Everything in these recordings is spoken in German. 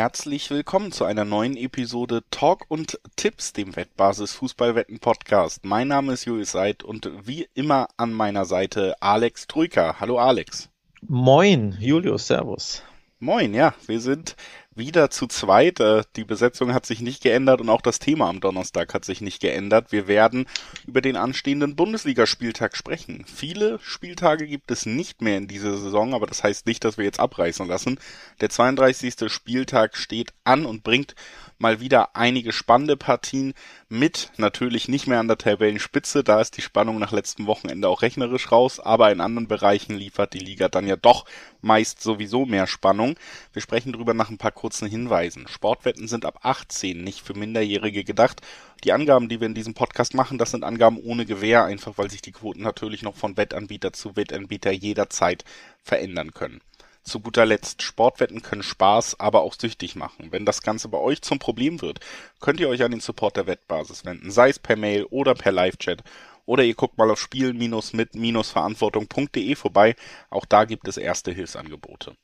Herzlich willkommen zu einer neuen Episode Talk und Tipps, dem Wettbasis Fußballwetten Podcast. Mein Name ist Julius Seid und wie immer an meiner Seite Alex Trüker. Hallo Alex. Moin, Julius, Servus. Moin, ja, wir sind wieder zu zweit. Äh, die Besetzung hat sich nicht geändert und auch das Thema am Donnerstag hat sich nicht geändert. Wir werden über den anstehenden Bundesligaspieltag sprechen. Viele Spieltage gibt es nicht mehr in dieser Saison, aber das heißt nicht, dass wir jetzt abreißen lassen. Der 32. Spieltag steht an und bringt mal wieder einige spannende Partien mit. Natürlich nicht mehr an der Tabellenspitze, da ist die Spannung nach letztem Wochenende auch rechnerisch raus, aber in anderen Bereichen liefert die Liga dann ja doch meist sowieso mehr Spannung. Wir sprechen drüber nach ein paar kurzen Hinweisen. Sportwetten sind ab 18 nicht für Minderjährige gedacht. Die Angaben, die wir in diesem Podcast machen, das sind Angaben ohne Gewähr, einfach weil sich die Quoten natürlich noch von Wettanbieter zu Wettanbieter jederzeit verändern können. Zu guter Letzt, Sportwetten können Spaß, aber auch süchtig machen. Wenn das Ganze bei euch zum Problem wird, könnt ihr euch an den Support der Wettbasis wenden, sei es per Mail oder per Live-Chat. Oder ihr guckt mal auf spielen-mit-verantwortung.de vorbei. Auch da gibt es erste Hilfsangebote.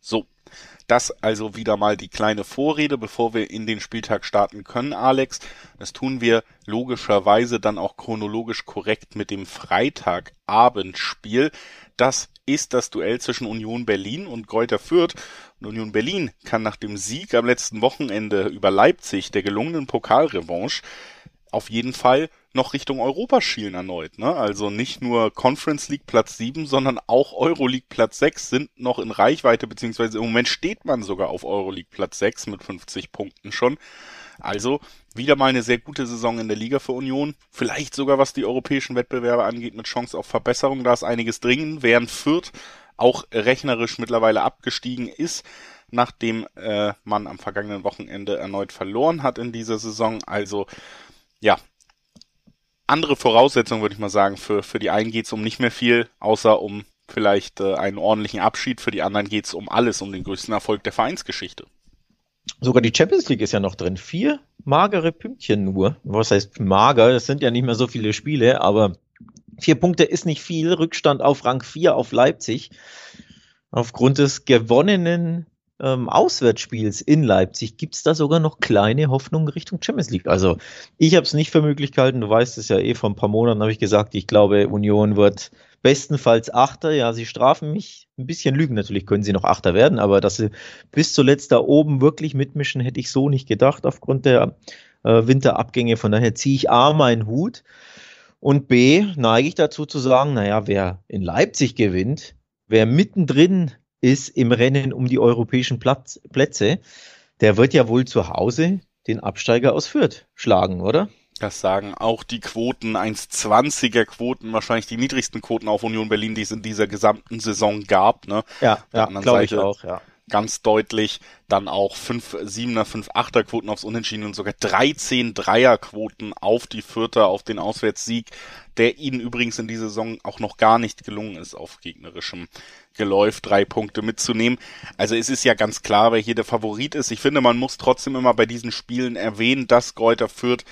So, das also wieder mal die kleine Vorrede, bevor wir in den Spieltag starten können, Alex. Das tun wir logischerweise dann auch chronologisch korrekt mit dem Freitagabendspiel. Das ist das Duell zwischen Union Berlin und Greuther Fürth. Und Union Berlin kann nach dem Sieg am letzten Wochenende über Leipzig, der gelungenen Pokalrevanche, auf jeden Fall noch Richtung Europa schielen erneut. Ne? Also nicht nur Conference League Platz 7, sondern auch Euroleague Platz 6 sind noch in Reichweite, beziehungsweise im Moment steht man sogar auf Euroleague Platz 6 mit 50 Punkten schon. Also wieder mal eine sehr gute Saison in der Liga für Union. Vielleicht sogar was die europäischen Wettbewerbe angeht mit Chance auf Verbesserung. Da ist einiges dringend, während Fürth auch rechnerisch mittlerweile abgestiegen ist, nachdem äh, man am vergangenen Wochenende erneut verloren hat in dieser Saison. Also ja, andere Voraussetzungen würde ich mal sagen. Für, für die einen geht es um nicht mehr viel, außer um vielleicht äh, einen ordentlichen Abschied. Für die anderen geht es um alles, um den größten Erfolg der Vereinsgeschichte. Sogar die Champions League ist ja noch drin. Vier magere Pünktchen nur. Was heißt mager? Das sind ja nicht mehr so viele Spiele, aber vier Punkte ist nicht viel. Rückstand auf Rang 4 auf Leipzig. Aufgrund des gewonnenen ähm, Auswärtsspiels in Leipzig gibt es da sogar noch kleine Hoffnungen Richtung Champions League. Also ich habe es nicht für möglich gehalten. Du weißt es ja eh, vor ein paar Monaten habe ich gesagt, ich glaube, Union wird bestenfalls Achter. Ja, sie strafen mich. Ein bisschen lügen natürlich können sie noch Achter werden, aber dass sie bis zuletzt da oben wirklich mitmischen, hätte ich so nicht gedacht aufgrund der äh, Winterabgänge. Von daher ziehe ich A meinen Hut und B neige ich dazu zu sagen, naja, wer in Leipzig gewinnt, wer mittendrin ist im Rennen um die europäischen Platz, Plätze, der wird ja wohl zu Hause den Absteiger aus Fürth schlagen, oder? Das sagen auch die Quoten, 1,20er Quoten, wahrscheinlich die niedrigsten Quoten auf Union Berlin, die es in dieser gesamten Saison gab. Ne? Ja, ja glaube ich auch, ja. Ganz deutlich dann auch 5 7er, 5 8er Quoten aufs Unentschieden und sogar 13 Dreier Quoten auf die Vierter, auf den Auswärtssieg, der ihnen übrigens in dieser Saison auch noch gar nicht gelungen ist, auf gegnerischem Geläuf drei Punkte mitzunehmen. Also es ist ja ganz klar, wer hier der Favorit ist. Ich finde, man muss trotzdem immer bei diesen Spielen erwähnen, dass Kräuter Fürth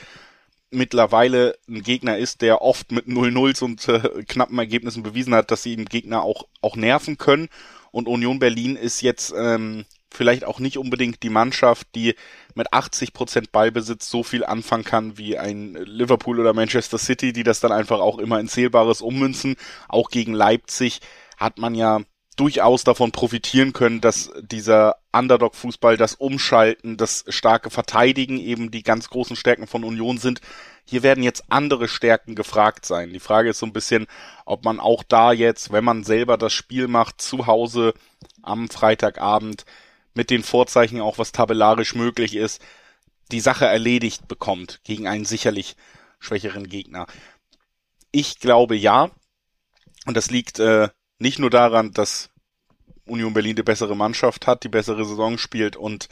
mittlerweile ein Gegner ist, der oft mit 0-0s und äh, knappen Ergebnissen bewiesen hat, dass sie den Gegner auch, auch nerven können. Und Union Berlin ist jetzt ähm, vielleicht auch nicht unbedingt die Mannschaft, die mit 80 Prozent Ballbesitz so viel anfangen kann wie ein Liverpool oder Manchester City, die das dann einfach auch immer in Zählbares ummünzen. Auch gegen Leipzig hat man ja durchaus davon profitieren können, dass dieser Underdog-Fußball, das Umschalten, das starke Verteidigen eben die ganz großen Stärken von Union sind. Hier werden jetzt andere Stärken gefragt sein. Die Frage ist so ein bisschen, ob man auch da jetzt, wenn man selber das Spiel macht, zu Hause am Freitagabend mit den Vorzeichen auch was tabellarisch möglich ist, die Sache erledigt bekommt gegen einen sicherlich schwächeren Gegner. Ich glaube ja. Und das liegt äh, nicht nur daran, dass Union Berlin die bessere Mannschaft hat, die bessere Saison spielt und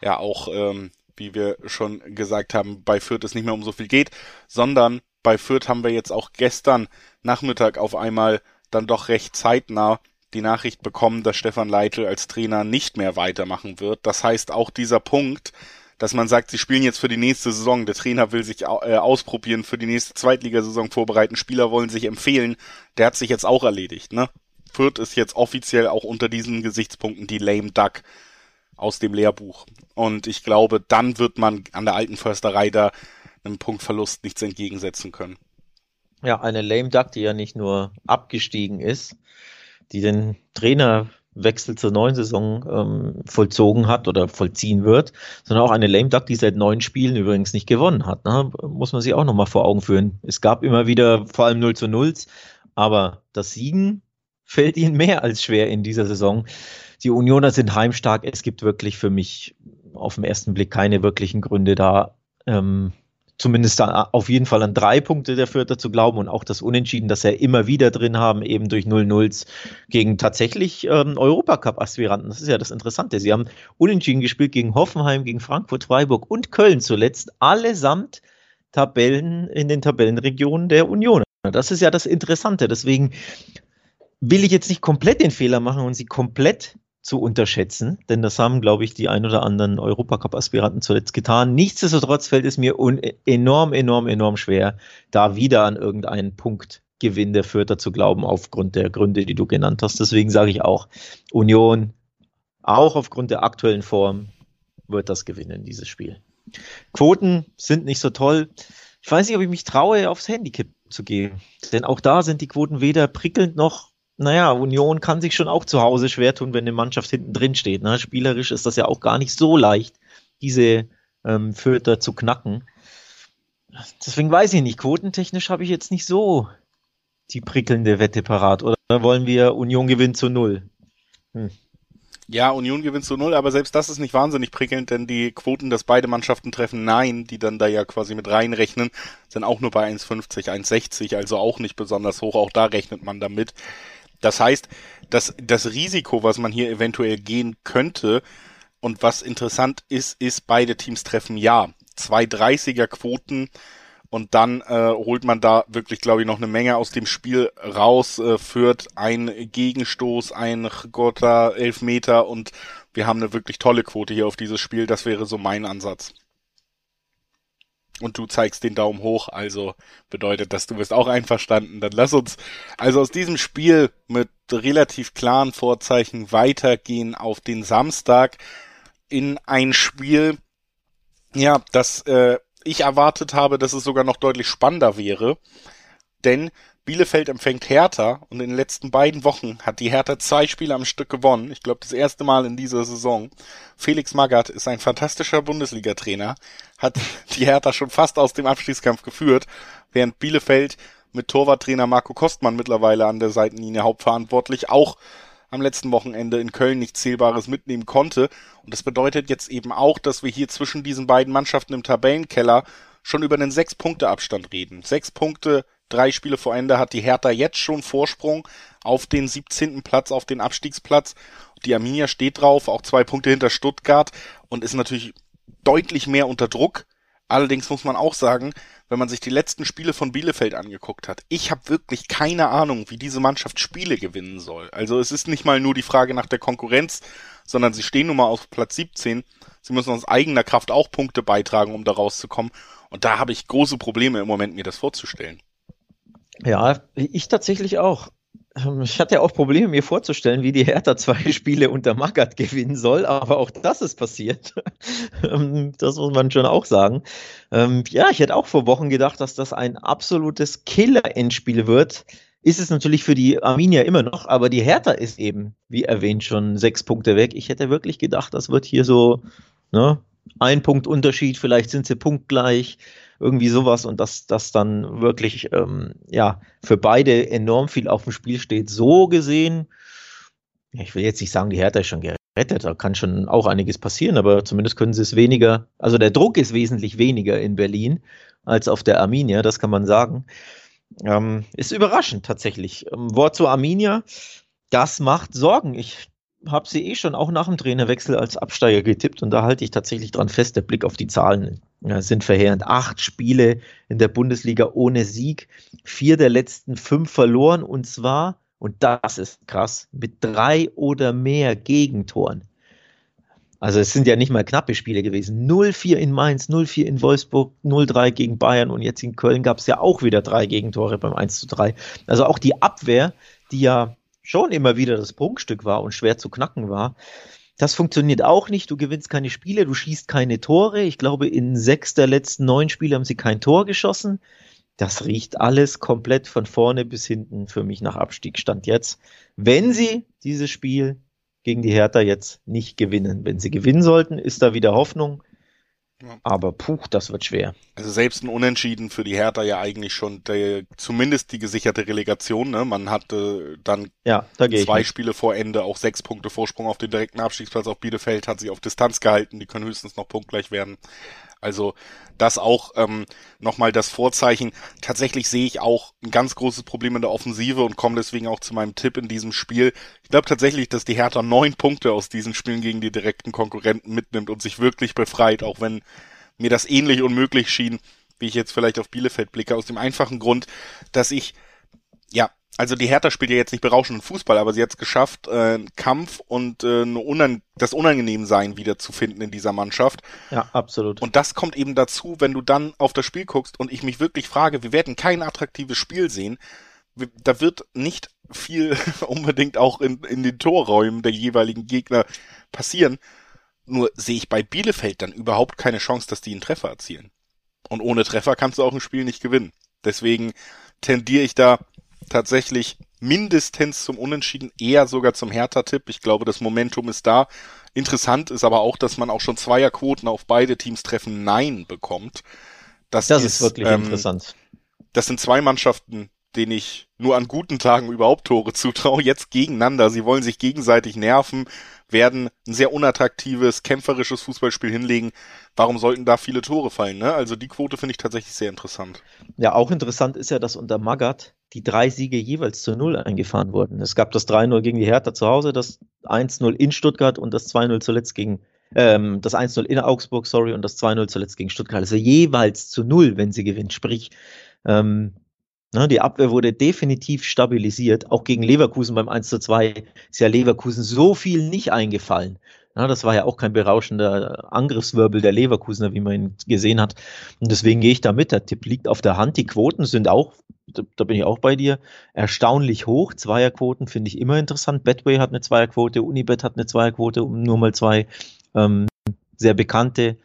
ja auch, ähm, wie wir schon gesagt haben, bei Fürth es nicht mehr um so viel geht, sondern bei Fürth haben wir jetzt auch gestern Nachmittag auf einmal dann doch recht zeitnah die Nachricht bekommen, dass Stefan Leitl als Trainer nicht mehr weitermachen wird. Das heißt, auch dieser Punkt, dass man sagt, sie spielen jetzt für die nächste Saison, der Trainer will sich äh, ausprobieren, für die nächste Zweitligasaison vorbereiten, Spieler wollen sich empfehlen, der hat sich jetzt auch erledigt, ne? Fürth ist jetzt offiziell auch unter diesen Gesichtspunkten die Lame Duck aus dem Lehrbuch. Und ich glaube, dann wird man an der alten Försterei da einem Punktverlust nichts entgegensetzen können. Ja, eine Lame Duck, die ja nicht nur abgestiegen ist, die den Trainerwechsel zur neuen Saison ähm, vollzogen hat oder vollziehen wird, sondern auch eine Lame Duck, die seit neun Spielen übrigens nicht gewonnen hat. Ne? Muss man sich auch nochmal vor Augen führen. Es gab immer wieder vor allem 0 zu 0, aber das Siegen fällt ihnen mehr als schwer in dieser Saison. Die Unioner sind heimstark. Es gibt wirklich für mich auf den ersten Blick keine wirklichen Gründe da, ähm, zumindest auf jeden Fall an drei Punkte der Vierter zu glauben und auch das Unentschieden, das er immer wieder drin haben, eben durch 0-0s gegen tatsächlich ähm, Europacup-Aspiranten. Das ist ja das Interessante. Sie haben Unentschieden gespielt gegen Hoffenheim, gegen Frankfurt, Freiburg und Köln zuletzt, allesamt Tabellen in den Tabellenregionen der Union. Das ist ja das Interessante. Deswegen will ich jetzt nicht komplett den Fehler machen und sie komplett zu unterschätzen, denn das haben, glaube ich, die ein oder anderen Europacup-Aspiranten zuletzt getan. Nichtsdestotrotz fällt es mir enorm, enorm, enorm schwer, da wieder an irgendeinen Punktgewinn der Fürther zu glauben, aufgrund der Gründe, die du genannt hast. Deswegen sage ich auch, Union, auch aufgrund der aktuellen Form, wird das gewinnen, dieses Spiel. Quoten sind nicht so toll. Ich weiß nicht, ob ich mich traue, aufs Handicap zu gehen. Denn auch da sind die Quoten weder prickelnd noch naja, Union kann sich schon auch zu Hause schwer tun, wenn eine Mannschaft hinten drin steht. Ne? Spielerisch ist das ja auch gar nicht so leicht, diese ähm, Fürther zu knacken. Deswegen weiß ich nicht, quotentechnisch habe ich jetzt nicht so die prickelnde Wette parat. Oder wollen wir Union gewinnt zu null? Hm. Ja, Union gewinnt zu null, aber selbst das ist nicht wahnsinnig prickelnd, denn die Quoten, dass beide Mannschaften treffen, nein, die dann da ja quasi mit reinrechnen, sind auch nur bei 1,50, 1,60, also auch nicht besonders hoch, auch da rechnet man damit. Das heißt, dass das Risiko, was man hier eventuell gehen könnte und was interessant ist, ist, beide Teams treffen ja. Zwei 30er Quoten und dann äh, holt man da wirklich, glaube ich, noch eine Menge aus dem Spiel raus, äh, führt ein Gegenstoß, ein Gotta Elfmeter und wir haben eine wirklich tolle Quote hier auf dieses Spiel. Das wäre so mein Ansatz. Und du zeigst den Daumen hoch, also bedeutet das, du wirst auch einverstanden. Dann lass uns also aus diesem Spiel mit relativ klaren Vorzeichen weitergehen auf den Samstag in ein Spiel, ja, das äh, ich erwartet habe, dass es sogar noch deutlich spannender wäre. Denn Bielefeld empfängt Hertha und in den letzten beiden Wochen hat die Hertha zwei Spiele am Stück gewonnen. Ich glaube, das erste Mal in dieser Saison. Felix Magath ist ein fantastischer Bundesliga-Trainer, hat die Hertha schon fast aus dem Abstiegskampf geführt, während Bielefeld mit Torwarttrainer Marco Kostmann mittlerweile an der Seitenlinie hauptverantwortlich auch am letzten Wochenende in Köln nichts Zählbares mitnehmen konnte. Und das bedeutet jetzt eben auch, dass wir hier zwischen diesen beiden Mannschaften im Tabellenkeller schon über einen Sechs-Punkte-Abstand reden. Sechs Punkte drei Spiele vor Ende hat die Hertha jetzt schon Vorsprung auf den 17. Platz, auf den Abstiegsplatz. Die Arminia steht drauf, auch zwei Punkte hinter Stuttgart und ist natürlich deutlich mehr unter Druck. Allerdings muss man auch sagen, wenn man sich die letzten Spiele von Bielefeld angeguckt hat, ich habe wirklich keine Ahnung, wie diese Mannschaft Spiele gewinnen soll. Also es ist nicht mal nur die Frage nach der Konkurrenz, sondern sie stehen nun mal auf Platz 17. Sie müssen aus eigener Kraft auch Punkte beitragen, um da rauszukommen. Und da habe ich große Probleme im Moment, mir das vorzustellen. Ja, ich tatsächlich auch. Ähm, ich hatte ja auch Probleme, mir vorzustellen, wie die Hertha zwei Spiele unter Magath gewinnen soll, aber auch das ist passiert. Ähm, das muss man schon auch sagen. Ähm, ja, ich hätte auch vor Wochen gedacht, dass das ein absolutes Killer-Endspiel wird. Ist es natürlich für die Arminia immer noch, aber die Hertha ist eben, wie erwähnt, schon sechs Punkte weg. Ich hätte wirklich gedacht, das wird hier so ne, ein Punkt Unterschied, vielleicht sind sie punktgleich irgendwie sowas und dass das dann wirklich ähm, ja für beide enorm viel auf dem Spiel steht. So gesehen, ich will jetzt nicht sagen, die Hertha ist schon gerettet, da kann schon auch einiges passieren, aber zumindest können sie es weniger, also der Druck ist wesentlich weniger in Berlin als auf der Arminia, das kann man sagen. Ähm, ist überraschend tatsächlich. Ähm, Wort zu Arminia, das macht Sorgen. Ich habe sie eh schon auch nach dem Trainerwechsel als Absteiger getippt und da halte ich tatsächlich dran fest. Der Blick auf die Zahlen sind verheerend. Acht Spiele in der Bundesliga ohne Sieg, vier der letzten fünf verloren und zwar, und das ist krass, mit drei oder mehr Gegentoren. Also es sind ja nicht mal knappe Spiele gewesen. 0-4 in Mainz, 0-4 in Wolfsburg, 0-3 gegen Bayern und jetzt in Köln gab es ja auch wieder drei Gegentore beim 1-3. Also auch die Abwehr, die ja schon immer wieder das Prunkstück war und schwer zu knacken war, Das funktioniert auch nicht. Du gewinnst keine Spiele, du schießt keine Tore. Ich glaube, in sechs der letzten neun Spiele haben sie kein Tor geschossen. Das riecht alles komplett von vorne bis hinten für mich nach Abstiegstand jetzt. Wenn sie dieses Spiel gegen die Hertha jetzt nicht gewinnen. Wenn sie gewinnen sollten, ist da wieder Hoffnung. Aber puh, das wird schwer. Also selbst ein Unentschieden für die Hertha ja eigentlich schon der, zumindest die gesicherte Relegation. Ne? Man hatte dann ja, da zwei Spiele vor Ende auch sechs Punkte Vorsprung auf den direkten Abstiegsplatz. Auf Bielefeld hat sich auf Distanz gehalten. Die können höchstens noch punktgleich werden. Also das auch ähm, nochmal das Vorzeichen. Tatsächlich sehe ich auch ein ganz großes Problem in der Offensive und komme deswegen auch zu meinem Tipp in diesem Spiel. Ich glaube tatsächlich, dass die Hertha neun Punkte aus diesen Spielen gegen die direkten Konkurrenten mitnimmt und sich wirklich befreit, auch wenn mir das ähnlich unmöglich schien, wie ich jetzt vielleicht auf Bielefeld blicke, aus dem einfachen Grund, dass ich ja also die Hertha spielt ja jetzt nicht berauschenden Fußball, aber sie hat es geschafft, äh, Kampf und äh, Unan das Unangenehmsein wieder zu finden in dieser Mannschaft. Ja, absolut. Und das kommt eben dazu, wenn du dann auf das Spiel guckst und ich mich wirklich frage, wir werden kein attraktives Spiel sehen. Da wird nicht viel unbedingt auch in, in den Torräumen der jeweiligen Gegner passieren. Nur sehe ich bei Bielefeld dann überhaupt keine Chance, dass die einen Treffer erzielen. Und ohne Treffer kannst du auch ein Spiel nicht gewinnen. Deswegen tendiere ich da tatsächlich mindestens zum Unentschieden, eher sogar zum Hertha-Tipp. Ich glaube, das Momentum ist da. Interessant ist aber auch, dass man auch schon Zweierquoten auf beide Teams treffen Nein bekommt. Das, das ist, ist, wirklich ähm, interessant. Das sind zwei Mannschaften, denen ich nur an guten Tagen überhaupt Tore zutraue, jetzt gegeneinander. Sie wollen sich gegenseitig nerven, werden ein sehr unattraktives, kämpferisches Fußballspiel hinlegen. Warum sollten da viele Tore fallen? Ne? Also die Quote finde ich tatsächlich sehr interessant. Ja, auch interessant ist ja, dass unter Magath die drei Siege jeweils zu Null eingefahren wurden. Es gab das 3-0 gegen die Hertha zu Hause, das 1-0 in Stuttgart und das 2-0 zuletzt gegen ähm, das 1-0 in Augsburg, sorry, und das 2-0 zuletzt gegen Stuttgart. Also jeweils zu Null, wenn sie gewinnt. Sprich, ähm, Ne, die Abwehr wurde definitiv stabilisiert. Auch gegen Leverkusen beim 1 zu 2 ist ja Leverkusen so viel nicht eingefallen. Ja, das war ja auch kein berauschender Angriffswirbel der Leverkusener, wie man ihn gesehen hat. Und deswegen gehe ich da mit. Der Tipp liegt auf der Hand. Die Quoten sind auch, da bin ich auch bei dir, erstaunlich hoch. Zweierquoten finde ich immer interessant. Betway hat eine Zweierquote, Unibet hat eine Zweierquote, um nur mal zwei ähm, sehr bekannte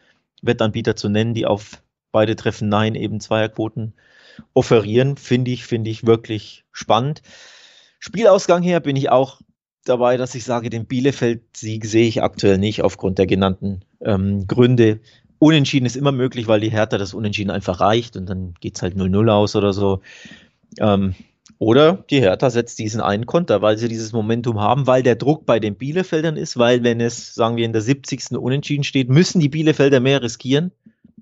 Wettanbieter zu nennen, die auf beide Treffen Nein eben Zweierquoten offerieren, finde ich, finde ich wirklich spannend. Spielausgang her bin ich auch dabei, dass ich sage, den Bielefeld-Sieg sehe ich aktuell nicht aufgrund der genannten ähm, Gründe. Unentschieden ist immer möglich, weil die Hertha das Unentschieden einfach reicht und dann geht es halt 0-0 aus oder so. Ähm, oder die Hertha setzt diesen einen Konter, weil sie dieses Momentum haben, weil der Druck bei den Bielefeldern ist, weil wenn es, sagen wir, in der 70. Unentschieden steht, müssen die Bielefelder mehr riskieren.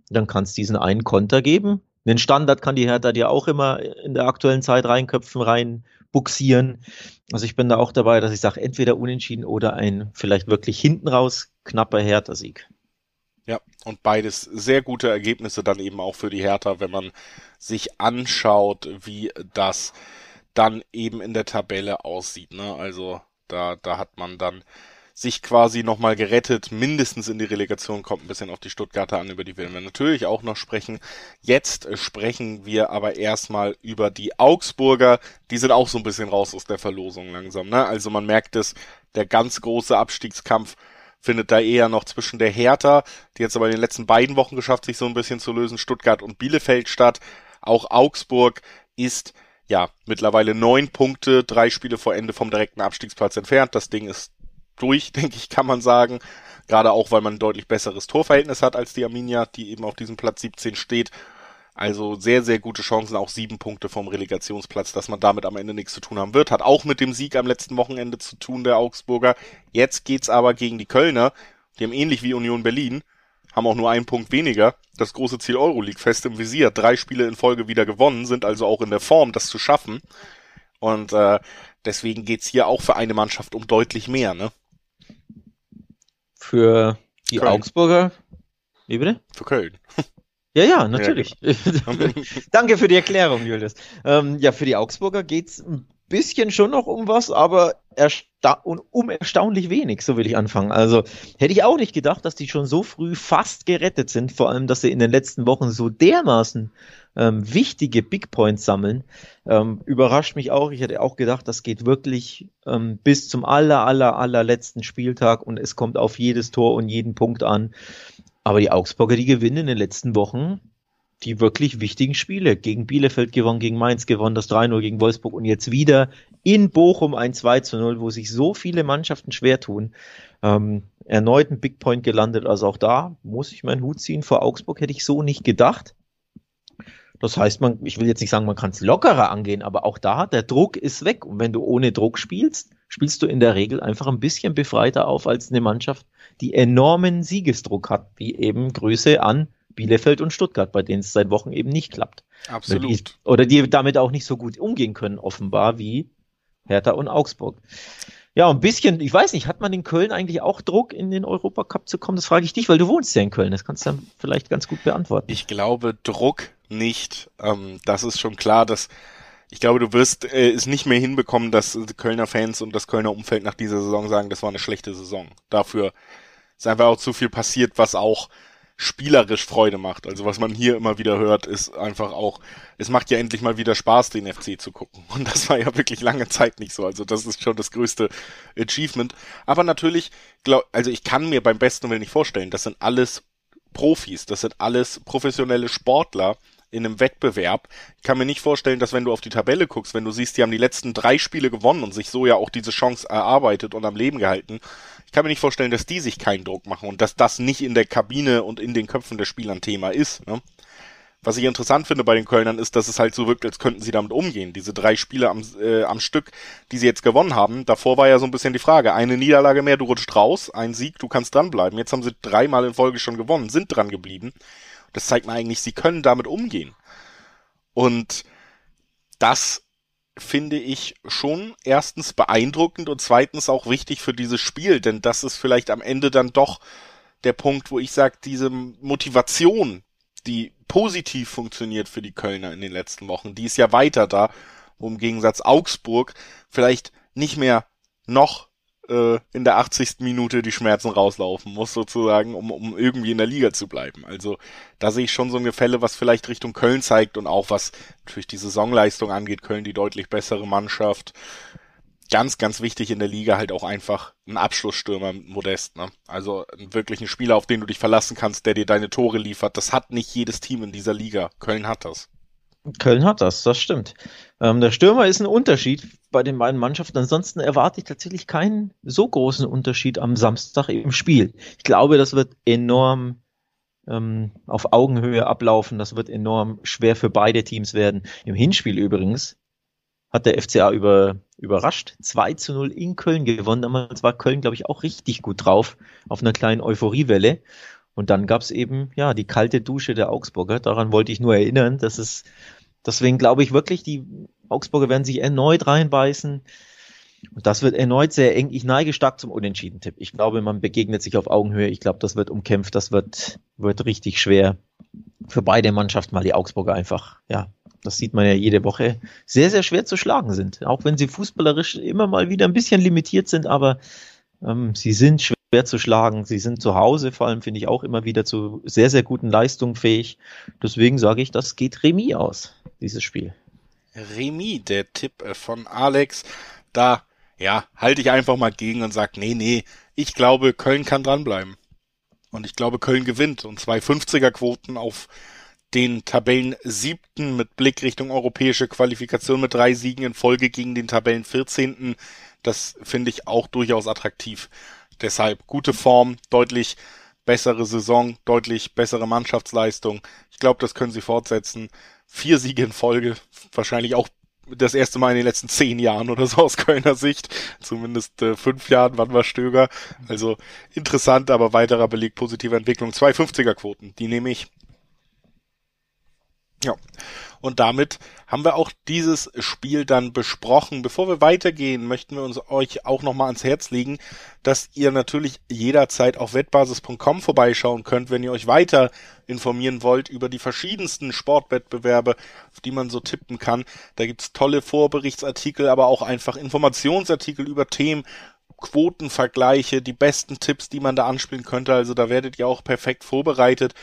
Dann kann es diesen einen Konter geben den Standard kann die Hertha dir auch immer in der aktuellen Zeit reinköpfen, rein buxieren. Also ich bin da auch dabei, dass ich sage, entweder unentschieden oder ein vielleicht wirklich hinten raus knapper Hertha-Sieg. Ja, und beides sehr gute Ergebnisse dann eben auch für die Hertha, wenn man sich anschaut, wie das dann eben in der Tabelle aussieht. Ne? Also da, da hat man dann sich quasi nochmal gerettet, mindestens in die Relegation, kommt ein bisschen auf die Stuttgarter an, über die werden wir natürlich auch noch sprechen. Jetzt äh, sprechen wir aber erstmal über die Augsburger, die sind auch so ein bisschen raus aus der Verlosung langsam, ne? Also man merkt es, der ganz große Abstiegskampf findet da eher noch zwischen der Hertha, die jetzt aber in den letzten beiden Wochen geschafft, sich so ein bisschen zu lösen, Stuttgart und Bielefeld statt. Auch Augsburg ist ja mittlerweile neun Punkte, drei Spiele vor Ende vom direkten Abstiegsplatz entfernt. Das Ding ist durch, denke ich, kann man sagen. Gerade auch, weil man ein deutlich besseres Torverhältnis hat als die Arminia, die eben auf diesem Platz 17 steht. Also sehr, sehr gute Chancen, auch sieben Punkte vom Relegationsplatz, dass man damit am Ende nichts zu tun haben wird. Hat auch mit dem Sieg am letzten Wochenende zu tun, der Augsburger. Jetzt geht's aber gegen die Kölner. Die haben ähnlich wie Union Berlin, haben auch nur einen Punkt weniger. Das große Ziel Euroleague fest im Visier. Drei Spiele in Folge wieder gewonnen, sind also auch in der Form, das zu schaffen. Und äh, deswegen geht's hier auch für eine Mannschaft um deutlich mehr, ne? Für die Köln. Augsburger. Wie bitte? Für Köln. Ja, ja, natürlich. Ja, genau. Danke für die Erklärung, Julius. Ähm, ja, für die Augsburger geht's ein bisschen schon noch um was, aber ersta um erstaunlich wenig, so will ich anfangen. Also hätte ich auch nicht gedacht, dass die schon so früh fast gerettet sind, vor allem, dass sie in den letzten Wochen so dermaßen ähm, wichtige Big Points sammeln. Ähm, überrascht mich auch. Ich hätte auch gedacht, das geht wirklich ähm, bis zum aller, aller, allerletzten Spieltag und es kommt auf jedes Tor und jeden Punkt an. Aber die Augsburger, die gewinnen in den letzten Wochen die wirklich wichtigen Spiele. Gegen Bielefeld gewonnen, gegen Mainz gewonnen, das 3-0 gegen Wolfsburg und jetzt wieder in Bochum ein 2-0, wo sich so viele Mannschaften schwer tun. Ähm, erneut ein Big Point gelandet, also auch da muss ich meinen Hut ziehen. Vor Augsburg hätte ich so nicht gedacht. Das heißt, man, ich will jetzt nicht sagen, man kann es lockerer angehen, aber auch da, der Druck ist weg. Und wenn du ohne Druck spielst, spielst du in der Regel einfach ein bisschen befreiter auf als eine Mannschaft, die enormen Siegesdruck hat, wie eben Grüße an Bielefeld und Stuttgart, bei denen es seit Wochen eben nicht klappt. Absolut. Oder die, oder die damit auch nicht so gut umgehen können, offenbar, wie Hertha und Augsburg. Ja, ein bisschen, ich weiß nicht, hat man in Köln eigentlich auch Druck, in den Europacup zu kommen? Das frage ich dich, weil du wohnst ja in Köln. Das kannst du dann vielleicht ganz gut beantworten. Ich glaube, Druck nicht. Ähm, das ist schon klar, dass ich glaube, du wirst äh, es nicht mehr hinbekommen, dass Kölner Fans und das Kölner Umfeld nach dieser Saison sagen, das war eine schlechte Saison. Dafür ist einfach auch zu viel passiert, was auch spielerisch Freude macht. Also was man hier immer wieder hört, ist einfach auch, es macht ja endlich mal wieder Spaß, den FC zu gucken. Und das war ja wirklich lange Zeit nicht so. Also das ist schon das größte Achievement. Aber natürlich, glaub, also ich kann mir beim besten Willen nicht vorstellen, das sind alles Profis, das sind alles professionelle Sportler, in einem Wettbewerb. Ich kann mir nicht vorstellen, dass wenn du auf die Tabelle guckst, wenn du siehst, die haben die letzten drei Spiele gewonnen und sich so ja auch diese Chance erarbeitet und am Leben gehalten. Ich kann mir nicht vorstellen, dass die sich keinen Druck machen und dass das nicht in der Kabine und in den Köpfen der Spielern Thema ist. Ne? Was ich interessant finde bei den Kölnern ist, dass es halt so wirkt, als könnten sie damit umgehen. Diese drei Spiele am, äh, am Stück, die sie jetzt gewonnen haben, davor war ja so ein bisschen die Frage, eine Niederlage mehr, du rutscht raus, ein Sieg, du kannst dranbleiben. Jetzt haben sie dreimal in Folge schon gewonnen, sind dran geblieben. Das zeigt mir eigentlich, sie können damit umgehen. Und das finde ich schon erstens beeindruckend und zweitens auch wichtig für dieses Spiel, denn das ist vielleicht am Ende dann doch der Punkt, wo ich sage, diese Motivation, die positiv funktioniert für die Kölner in den letzten Wochen, die ist ja weiter da, wo im Gegensatz Augsburg vielleicht nicht mehr noch äh, in der 80. Minute die Schmerzen rauslaufen muss, sozusagen, um, um irgendwie in der Liga zu bleiben. Also da sehe ich schon so ein Gefälle, was vielleicht Richtung Köln zeigt und auch was natürlich die Saisonleistung angeht. Köln die deutlich bessere Mannschaft. Ganz, ganz wichtig in der Liga halt auch einfach ein Abschlussstürmer Modest, ne? Also wirklich ein Spieler, auf den du dich verlassen kannst, der dir deine Tore liefert. Das hat nicht jedes Team in dieser Liga. Köln hat das. Köln hat das, das stimmt. Ähm, der Stürmer ist ein Unterschied bei den beiden Mannschaften. Ansonsten erwarte ich tatsächlich keinen so großen Unterschied am Samstag im Spiel. Ich glaube, das wird enorm ähm, auf Augenhöhe ablaufen. Das wird enorm schwer für beide Teams werden. Im Hinspiel übrigens hat der FCA über, überrascht. 2 zu 0 in Köln gewonnen. Damals war Köln, glaube ich, auch richtig gut drauf auf einer kleinen Euphoriewelle. Und dann gab's eben, ja, die kalte Dusche der Augsburger. Daran wollte ich nur erinnern, dass es, deswegen glaube ich wirklich, die Augsburger werden sich erneut reinbeißen. Und das wird erneut sehr eng. Ich neige stark zum Unentschieden-Tipp. Ich glaube, man begegnet sich auf Augenhöhe. Ich glaube, das wird umkämpft. Das wird, wird richtig schwer für beide Mannschaften, weil die Augsburger einfach, ja, das sieht man ja jede Woche, sehr, sehr schwer zu schlagen sind. Auch wenn sie fußballerisch immer mal wieder ein bisschen limitiert sind, aber ähm, sie sind schwer schwer zu schlagen. Sie sind zu Hause, vor allem finde ich auch immer wieder zu sehr, sehr guten Leistungen fähig. Deswegen sage ich, das geht Remis aus, dieses Spiel. Remis, der Tipp äh, von Alex. Da, ja, halte ich einfach mal gegen und sage, nee, nee, ich glaube, Köln kann dranbleiben. Und ich glaube, Köln gewinnt. Und zwei 50er Quoten auf den Tabellen siebten mit Blick Richtung europäische Qualifikation mit drei Siegen in Folge gegen den Tabellen 14. Das finde ich auch durchaus attraktiv. Deshalb gute Form, deutlich bessere Saison, deutlich bessere Mannschaftsleistung. Ich glaube, das können sie fortsetzen. Vier Siege in Folge, wahrscheinlich auch das erste Mal in den letzten zehn Jahren oder so aus Kölner Sicht. Zumindest äh, fünf Jahren, wann war Stöger. Also interessant, aber weiterer Beleg positiver Entwicklung. Zwei 50er Quoten, die nehme ich. Ja. Und damit haben wir auch dieses Spiel dann besprochen. Bevor wir weitergehen, möchten wir uns euch auch nochmal ans Herz legen, dass ihr natürlich jederzeit auf wettbasis.com vorbeischauen könnt, wenn ihr euch weiter informieren wollt über die verschiedensten Sportwettbewerbe, auf die man so tippen kann. Da gibt's tolle Vorberichtsartikel, aber auch einfach Informationsartikel über Themen, Quotenvergleiche, die besten Tipps, die man da anspielen könnte. Also da werdet ihr auch perfekt vorbereitet.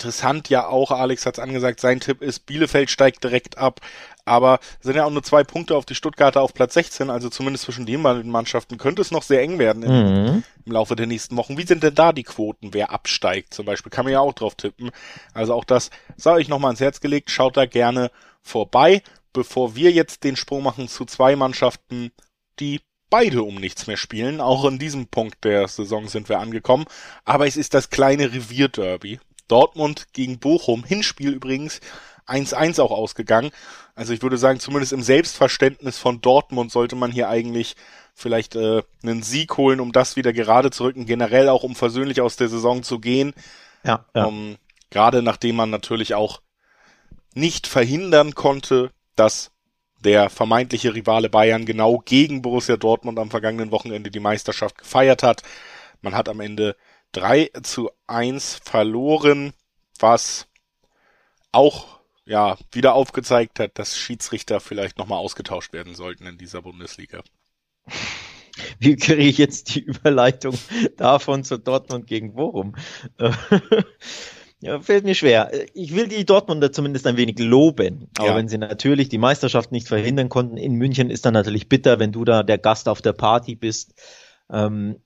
Interessant ja auch, Alex hat es angesagt, sein Tipp ist, Bielefeld steigt direkt ab. Aber sind ja auch nur zwei Punkte auf die Stuttgarter auf Platz 16, also zumindest zwischen den beiden Mannschaften könnte es noch sehr eng werden im, mhm. im Laufe der nächsten Wochen. Wie sind denn da die Quoten, wer absteigt zum Beispiel? Kann man ja auch drauf tippen. Also auch das sei euch nochmal ans Herz gelegt, schaut da gerne vorbei, bevor wir jetzt den Sprung machen zu zwei Mannschaften, die beide um nichts mehr spielen. Auch in diesem Punkt der Saison sind wir angekommen. Aber es ist das kleine Revierderby. Dortmund gegen Bochum, Hinspiel übrigens, 1-1 auch ausgegangen. Also ich würde sagen, zumindest im Selbstverständnis von Dortmund sollte man hier eigentlich vielleicht äh, einen Sieg holen, um das wieder gerade zu rücken, generell auch um versöhnlich aus der Saison zu gehen. Ja, ja. Um, gerade nachdem man natürlich auch nicht verhindern konnte, dass der vermeintliche Rivale Bayern genau gegen Borussia Dortmund am vergangenen Wochenende die Meisterschaft gefeiert hat. Man hat am Ende 3 zu 1 verloren, was auch ja wieder aufgezeigt hat, dass Schiedsrichter vielleicht nochmal ausgetauscht werden sollten in dieser Bundesliga. Wie kriege ich jetzt die Überleitung davon zu Dortmund gegen Bochum? Ja, fällt mir schwer. Ich will die Dortmunder zumindest ein wenig loben. Aber ja. wenn sie natürlich die Meisterschaft nicht verhindern konnten in München, ist dann natürlich bitter, wenn du da der Gast auf der Party bist. Ähm,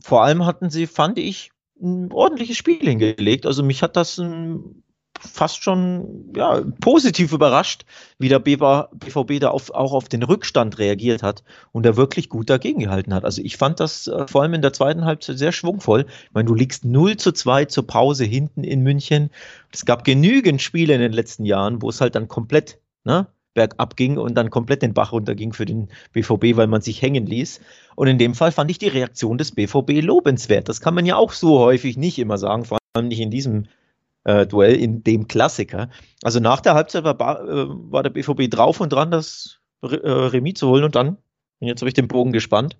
vor allem hatten sie, fand ich, ein ordentliches Spiel hingelegt. Also mich hat das ein, fast schon ja, positiv überrascht, wie der BVB da auf, auch auf den Rückstand reagiert hat und er wirklich gut dagegen gehalten hat. Also ich fand das äh, vor allem in der zweiten Halbzeit sehr schwungvoll. Ich meine, du liegst 0 zu 2 zur Pause hinten in München. Es gab genügend Spiele in den letzten Jahren, wo es halt dann komplett ne, bergab ging und dann komplett den Bach runterging für den BVB, weil man sich hängen ließ. Und in dem Fall fand ich die Reaktion des BVB lobenswert. Das kann man ja auch so häufig nicht immer sagen, vor allem nicht in diesem äh, Duell, in dem Klassiker. Also nach der Halbzeit war, äh, war der BVB drauf und dran, das äh, Remis zu holen und dann, und jetzt habe ich den Bogen gespannt,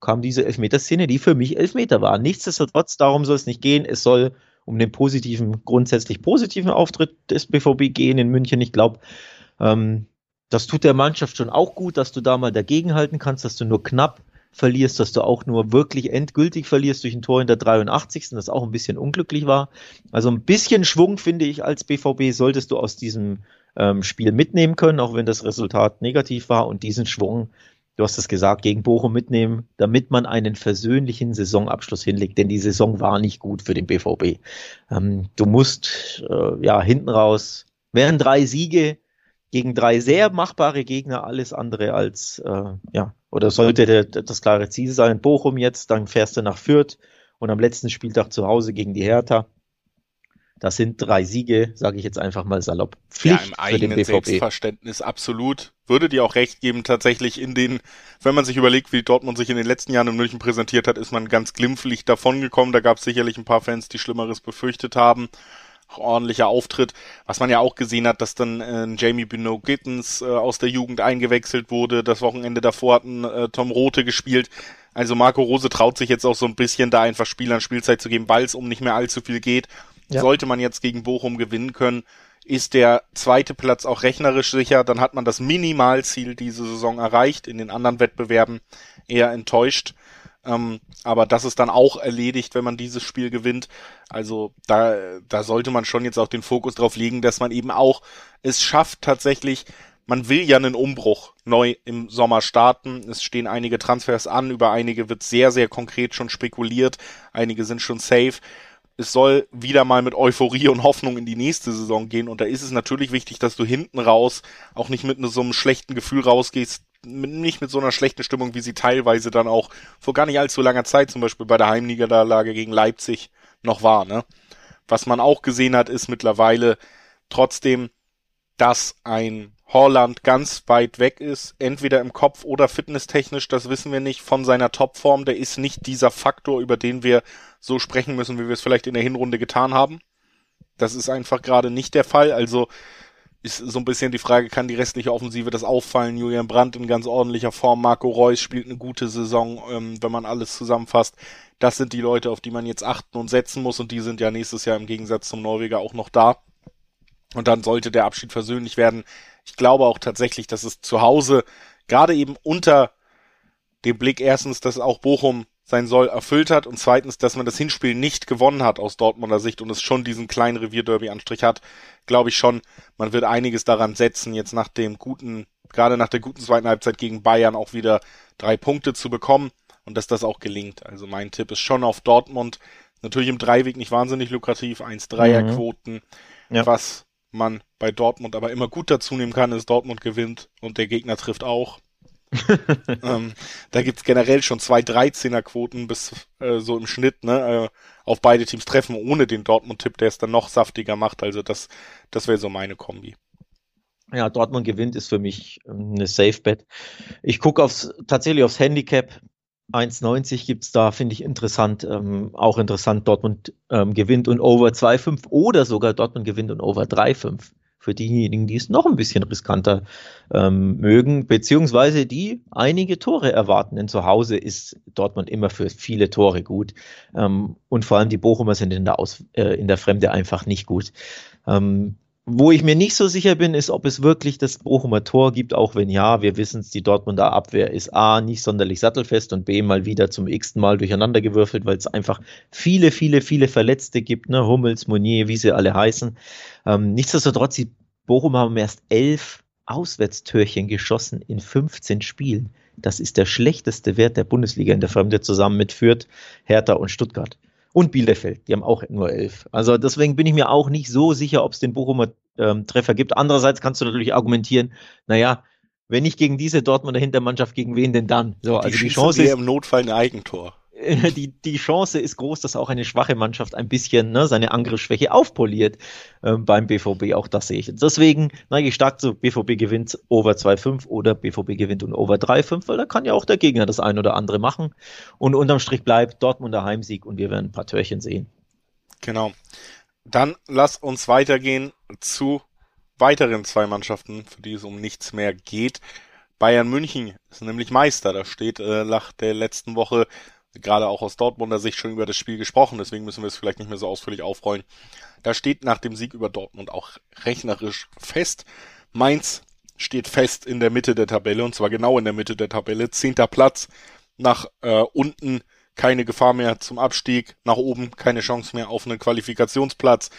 kam diese Elfmeterszene, die für mich Elfmeter war. Nichtsdestotrotz, darum soll es nicht gehen. Es soll um den positiven, grundsätzlich positiven Auftritt des BVB gehen in München. Ich glaube, ähm, das tut der Mannschaft schon auch gut, dass du da mal dagegenhalten kannst, dass du nur knapp verlierst, dass du auch nur wirklich endgültig verlierst durch ein Tor in der 83. das auch ein bisschen unglücklich war. Also ein bisschen Schwung, finde ich, als BVB solltest du aus diesem ähm, Spiel mitnehmen können, auch wenn das Resultat negativ war und diesen Schwung, du hast es gesagt, gegen Bochum mitnehmen, damit man einen versöhnlichen Saisonabschluss hinlegt, denn die Saison war nicht gut für den BVB. Ähm, du musst äh, ja hinten raus, wären drei Siege, gegen drei sehr machbare Gegner alles andere als, äh, ja, oder sollte der, das klare Ziel sein. Bochum jetzt, dann fährst du nach Fürth und am letzten Spieltag zu Hause gegen die Hertha. Das sind drei Siege, sage ich jetzt einfach mal salopp. Pflicht ja, im eigenen für den BVB. Selbstverständnis absolut. Würde dir auch recht geben, tatsächlich in den, wenn man sich überlegt, wie Dortmund sich in den letzten Jahren in München präsentiert hat, ist man ganz glimpflich davongekommen. Da gab es sicherlich ein paar Fans, die Schlimmeres befürchtet haben ordentlicher Auftritt. Was man ja auch gesehen hat, dass dann äh, Jamie Bino Gittens äh, aus der Jugend eingewechselt wurde. Das Wochenende davor hatten äh, Tom Rote gespielt. Also Marco Rose traut sich jetzt auch so ein bisschen da einfach Spielern Spielzeit zu geben, weil es um nicht mehr allzu viel geht. Ja. Sollte man jetzt gegen Bochum gewinnen können, ist der zweite Platz auch rechnerisch sicher. Dann hat man das Minimalziel diese Saison erreicht. In den anderen Wettbewerben eher enttäuscht. Ähm, aber das ist dann auch erledigt, wenn man dieses Spiel gewinnt. Also da, da sollte man schon jetzt auch den Fokus drauf legen, dass man eben auch es schafft tatsächlich, man will ja einen Umbruch neu im Sommer starten. Es stehen einige Transfers an, über einige wird sehr, sehr konkret schon spekuliert, einige sind schon safe. Es soll wieder mal mit Euphorie und Hoffnung in die nächste Saison gehen und da ist es natürlich wichtig, dass du hinten raus auch nicht mit so einem schlechten Gefühl rausgehst, nicht mit so einer schlechten Stimmung, wie sie teilweise dann auch vor gar nicht allzu langer Zeit, zum Beispiel bei der Heimniederlage gegen Leipzig, noch war. Ne? Was man auch gesehen hat, ist mittlerweile trotzdem, dass ein Holland ganz weit weg ist, entweder im Kopf oder fitnesstechnisch, das wissen wir nicht, von seiner Topform. Der ist nicht dieser Faktor, über den wir so sprechen müssen, wie wir es vielleicht in der Hinrunde getan haben. Das ist einfach gerade nicht der Fall. Also ist so ein bisschen die Frage, kann die restliche Offensive das auffallen? Julian Brandt in ganz ordentlicher Form, Marco Reus spielt eine gute Saison, ähm, wenn man alles zusammenfasst. Das sind die Leute, auf die man jetzt achten und setzen muss und die sind ja nächstes Jahr im Gegensatz zum Norweger auch noch da. Und dann sollte der Abschied versöhnlich werden. Ich glaube auch tatsächlich, dass es zu Hause gerade eben unter dem Blick erstens, dass auch Bochum sein Soll erfüllt hat und zweitens, dass man das Hinspiel nicht gewonnen hat aus Dortmunder Sicht und es schon diesen kleinen Revierderby-Anstrich hat, glaube ich schon, man wird einiges daran setzen, jetzt nach dem guten, gerade nach der guten zweiten Halbzeit gegen Bayern auch wieder drei Punkte zu bekommen und dass das auch gelingt. Also mein Tipp ist schon auf Dortmund. Natürlich im Dreiweg nicht wahnsinnig lukrativ, 1-3er-Quoten, mhm. ja. was man bei Dortmund aber immer gut dazu nehmen kann, ist Dortmund gewinnt und der Gegner trifft auch. ähm, da gibt's generell schon zwei 13er Quoten bis äh, so im Schnitt, ne, äh, auf beide Teams treffen, ohne den Dortmund-Tipp, der es dann noch saftiger macht. Also das, das wäre so meine Kombi. Ja, Dortmund gewinnt ist für mich ähm, eine Safe-Bet. Ich gucke aufs, tatsächlich aufs Handicap. 1,90 gibt's da, finde ich interessant. Ähm, auch interessant, Dortmund ähm, gewinnt und Over 2,5 oder sogar Dortmund gewinnt und Over 3,5 für diejenigen, die es noch ein bisschen riskanter ähm, mögen, beziehungsweise die einige Tore erwarten. Denn zu Hause ist Dortmund immer für viele Tore gut. Ähm, und vor allem die Bochumer sind in der, Aus äh, in der Fremde einfach nicht gut. Ähm, wo ich mir nicht so sicher bin, ist, ob es wirklich das Bochumer Tor gibt, auch wenn ja, wir wissen es, die Dortmunder Abwehr ist A, nicht sonderlich sattelfest und B, mal wieder zum x-ten Mal durcheinandergewürfelt, weil es einfach viele, viele, viele Verletzte gibt, ne? Hummels, Monier, wie sie alle heißen. Ähm, nichtsdestotrotz, die Bochum haben erst elf Auswärtstörchen geschossen in 15 Spielen. Das ist der schlechteste Wert der Bundesliga in der Fremde zusammen mit Fürth, Hertha und Stuttgart und Bielefeld. Die haben auch nur elf. Also deswegen bin ich mir auch nicht so sicher, ob es den Bochumer ähm, Treffer gibt. Andererseits kannst du natürlich argumentieren, naja, wenn nicht gegen diese Dortmunder Hintermannschaft, gegen wen denn dann? So, die also die Chance ist im Notfall ein Eigentor. Die, die Chance ist groß, dass auch eine schwache Mannschaft ein bisschen ne, seine Angriffsschwäche aufpoliert äh, beim BVB. Auch das sehe ich. Deswegen neige ich stark zu BVB gewinnt over 2,5 oder BVB gewinnt und over 3,5, weil da kann ja auch der Gegner das ein oder andere machen. Und unterm Strich bleibt Dortmunder Heimsieg und wir werden ein paar Törchen sehen. Genau. Dann lass uns weitergehen zu weiteren zwei Mannschaften, für die es um nichts mehr geht. Bayern München ist nämlich Meister. Da steht äh, nach der letzten Woche gerade auch aus Dortmunder Sicht schon über das Spiel gesprochen, deswegen müssen wir es vielleicht nicht mehr so ausführlich aufrollen. Da steht nach dem Sieg über Dortmund auch rechnerisch fest. Mainz steht fest in der Mitte der Tabelle und zwar genau in der Mitte der Tabelle. Zehnter Platz nach äh, unten keine Gefahr mehr zum Abstieg, nach oben keine Chance mehr auf einen Qualifikationsplatz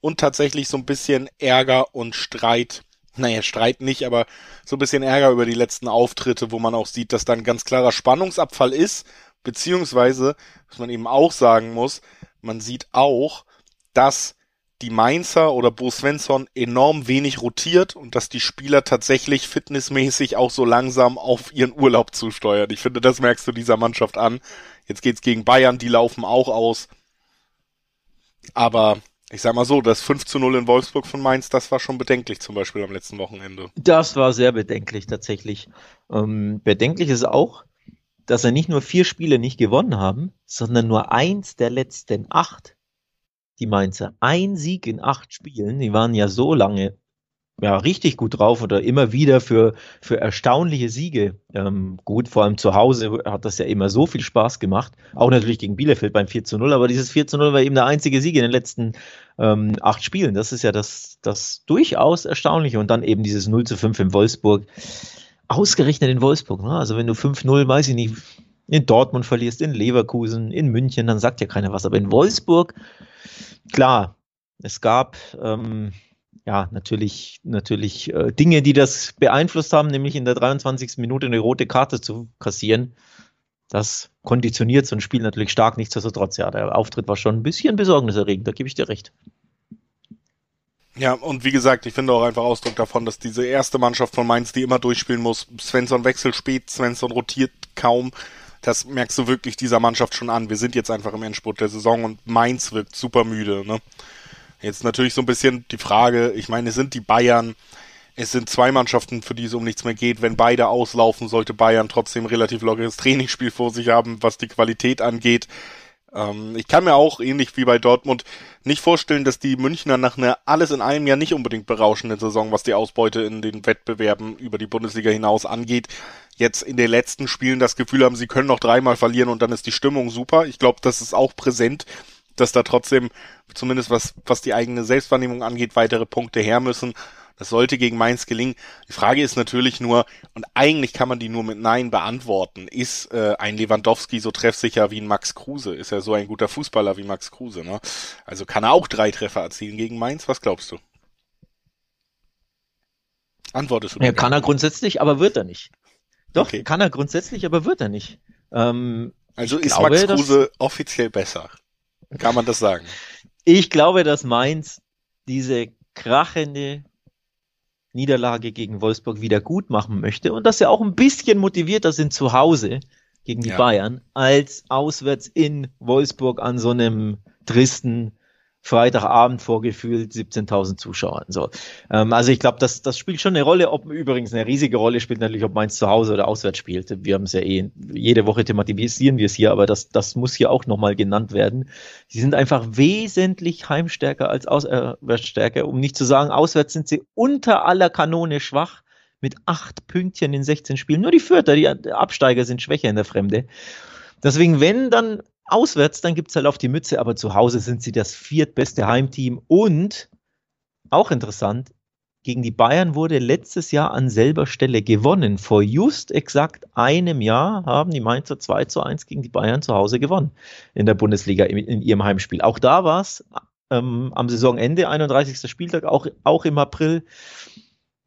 und tatsächlich so ein bisschen Ärger und Streit. Naja, Streit nicht, aber so ein bisschen Ärger über die letzten Auftritte, wo man auch sieht, dass da ein ganz klarer Spannungsabfall ist, beziehungsweise, was man eben auch sagen muss, man sieht auch, dass die Mainzer oder Bo Svensson enorm wenig rotiert und dass die Spieler tatsächlich fitnessmäßig auch so langsam auf ihren Urlaub zusteuern. Ich finde, das merkst du dieser Mannschaft an. Jetzt geht's gegen Bayern, die laufen auch aus. Aber ich sag mal so, das 5 zu 0 in Wolfsburg von Mainz, das war schon bedenklich zum Beispiel am letzten Wochenende. Das war sehr bedenklich tatsächlich. Ähm, bedenklich ist auch, dass er nicht nur vier Spiele nicht gewonnen haben, sondern nur eins der letzten acht. Die Mainzer. Ein Sieg in acht Spielen. Die waren ja so lange ja, richtig gut drauf oder immer wieder für, für erstaunliche Siege ähm, gut. Vor allem zu Hause hat das ja immer so viel Spaß gemacht. Auch natürlich gegen Bielefeld beim 4 zu 0, aber dieses 4 zu 0 war eben der einzige Sieg in den letzten ähm, acht Spielen. Das ist ja das, das durchaus Erstaunliche. Und dann eben dieses 0 zu 5 in Wolfsburg. Ausgerechnet in Wolfsburg. Ne? Also wenn du 5-0, weiß ich nicht, in Dortmund verlierst, in Leverkusen, in München, dann sagt ja keiner was. Aber in Wolfsburg, klar, es gab ähm, ja, natürlich, natürlich äh, Dinge, die das beeinflusst haben, nämlich in der 23. Minute eine rote Karte zu kassieren. Das konditioniert so ein Spiel natürlich stark, nichtsdestotrotz. Ja, der Auftritt war schon ein bisschen besorgniserregend, da gebe ich dir recht. Ja, und wie gesagt, ich finde auch einfach Ausdruck davon, dass diese erste Mannschaft von Mainz, die immer durchspielen muss, Svensson wechselt spät, Svensson rotiert kaum. Das merkst du wirklich dieser Mannschaft schon an. Wir sind jetzt einfach im Endspurt der Saison und Mainz wirkt super müde. Ne? Jetzt natürlich so ein bisschen die Frage, ich meine, es sind die Bayern, es sind zwei Mannschaften, für die es um nichts mehr geht. Wenn beide auslaufen, sollte Bayern trotzdem relativ lockeres Trainingsspiel vor sich haben, was die Qualität angeht. Ähm, ich kann mir auch, ähnlich wie bei Dortmund, nicht vorstellen, dass die Münchner nach einer alles in einem Jahr nicht unbedingt berauschenden Saison, was die Ausbeute in den Wettbewerben über die Bundesliga hinaus angeht, jetzt in den letzten Spielen das Gefühl haben, sie können noch dreimal verlieren und dann ist die Stimmung super. Ich glaube, das ist auch präsent, dass da trotzdem, zumindest was, was die eigene Selbstwahrnehmung angeht, weitere Punkte her müssen. Das sollte gegen Mainz gelingen. Die Frage ist natürlich nur, und eigentlich kann man die nur mit Nein beantworten, ist äh, ein Lewandowski so treffsicher wie ein Max Kruse? Ist er so ein guter Fußballer wie Max Kruse? Ne? Also kann er auch drei Treffer erzielen gegen Mainz? Was glaubst du? Antwortest du? Ja, kann er grundsätzlich, aber wird er nicht. Doch, okay. kann er grundsätzlich, aber wird er nicht. Ähm, also ist glaube, Max Kruse offiziell besser. Kann man das sagen? Ich glaube, dass Mainz diese krachende Niederlage gegen Wolfsburg wieder gut machen möchte und dass sie auch ein bisschen motivierter sind zu Hause gegen die ja. Bayern als auswärts in Wolfsburg an so einem tristen Freitagabend vorgefühlt 17.000 Zuschauern. So, ähm, also ich glaube, das, das spielt schon eine Rolle. Ob übrigens eine riesige Rolle spielt natürlich, ob Mainz zu Hause oder auswärts spielt. Wir haben es ja eh jede Woche thematisieren wir es hier, aber das, das muss hier auch nochmal genannt werden. Sie sind einfach wesentlich heimstärker als auswärtsstärker, um nicht zu sagen, auswärts sind sie unter aller Kanone schwach mit acht Pünktchen in 16 Spielen. Nur die Vierter, die Absteiger sind schwächer in der Fremde. Deswegen, wenn dann Auswärts, dann gibt es halt auf die Mütze, aber zu Hause sind sie das viertbeste Heimteam und auch interessant, gegen die Bayern wurde letztes Jahr an selber Stelle gewonnen. Vor just exakt einem Jahr haben die Mainzer 2 zu 1 gegen die Bayern zu Hause gewonnen in der Bundesliga in, in ihrem Heimspiel. Auch da war es ähm, am Saisonende, 31. Spieltag, auch, auch im April.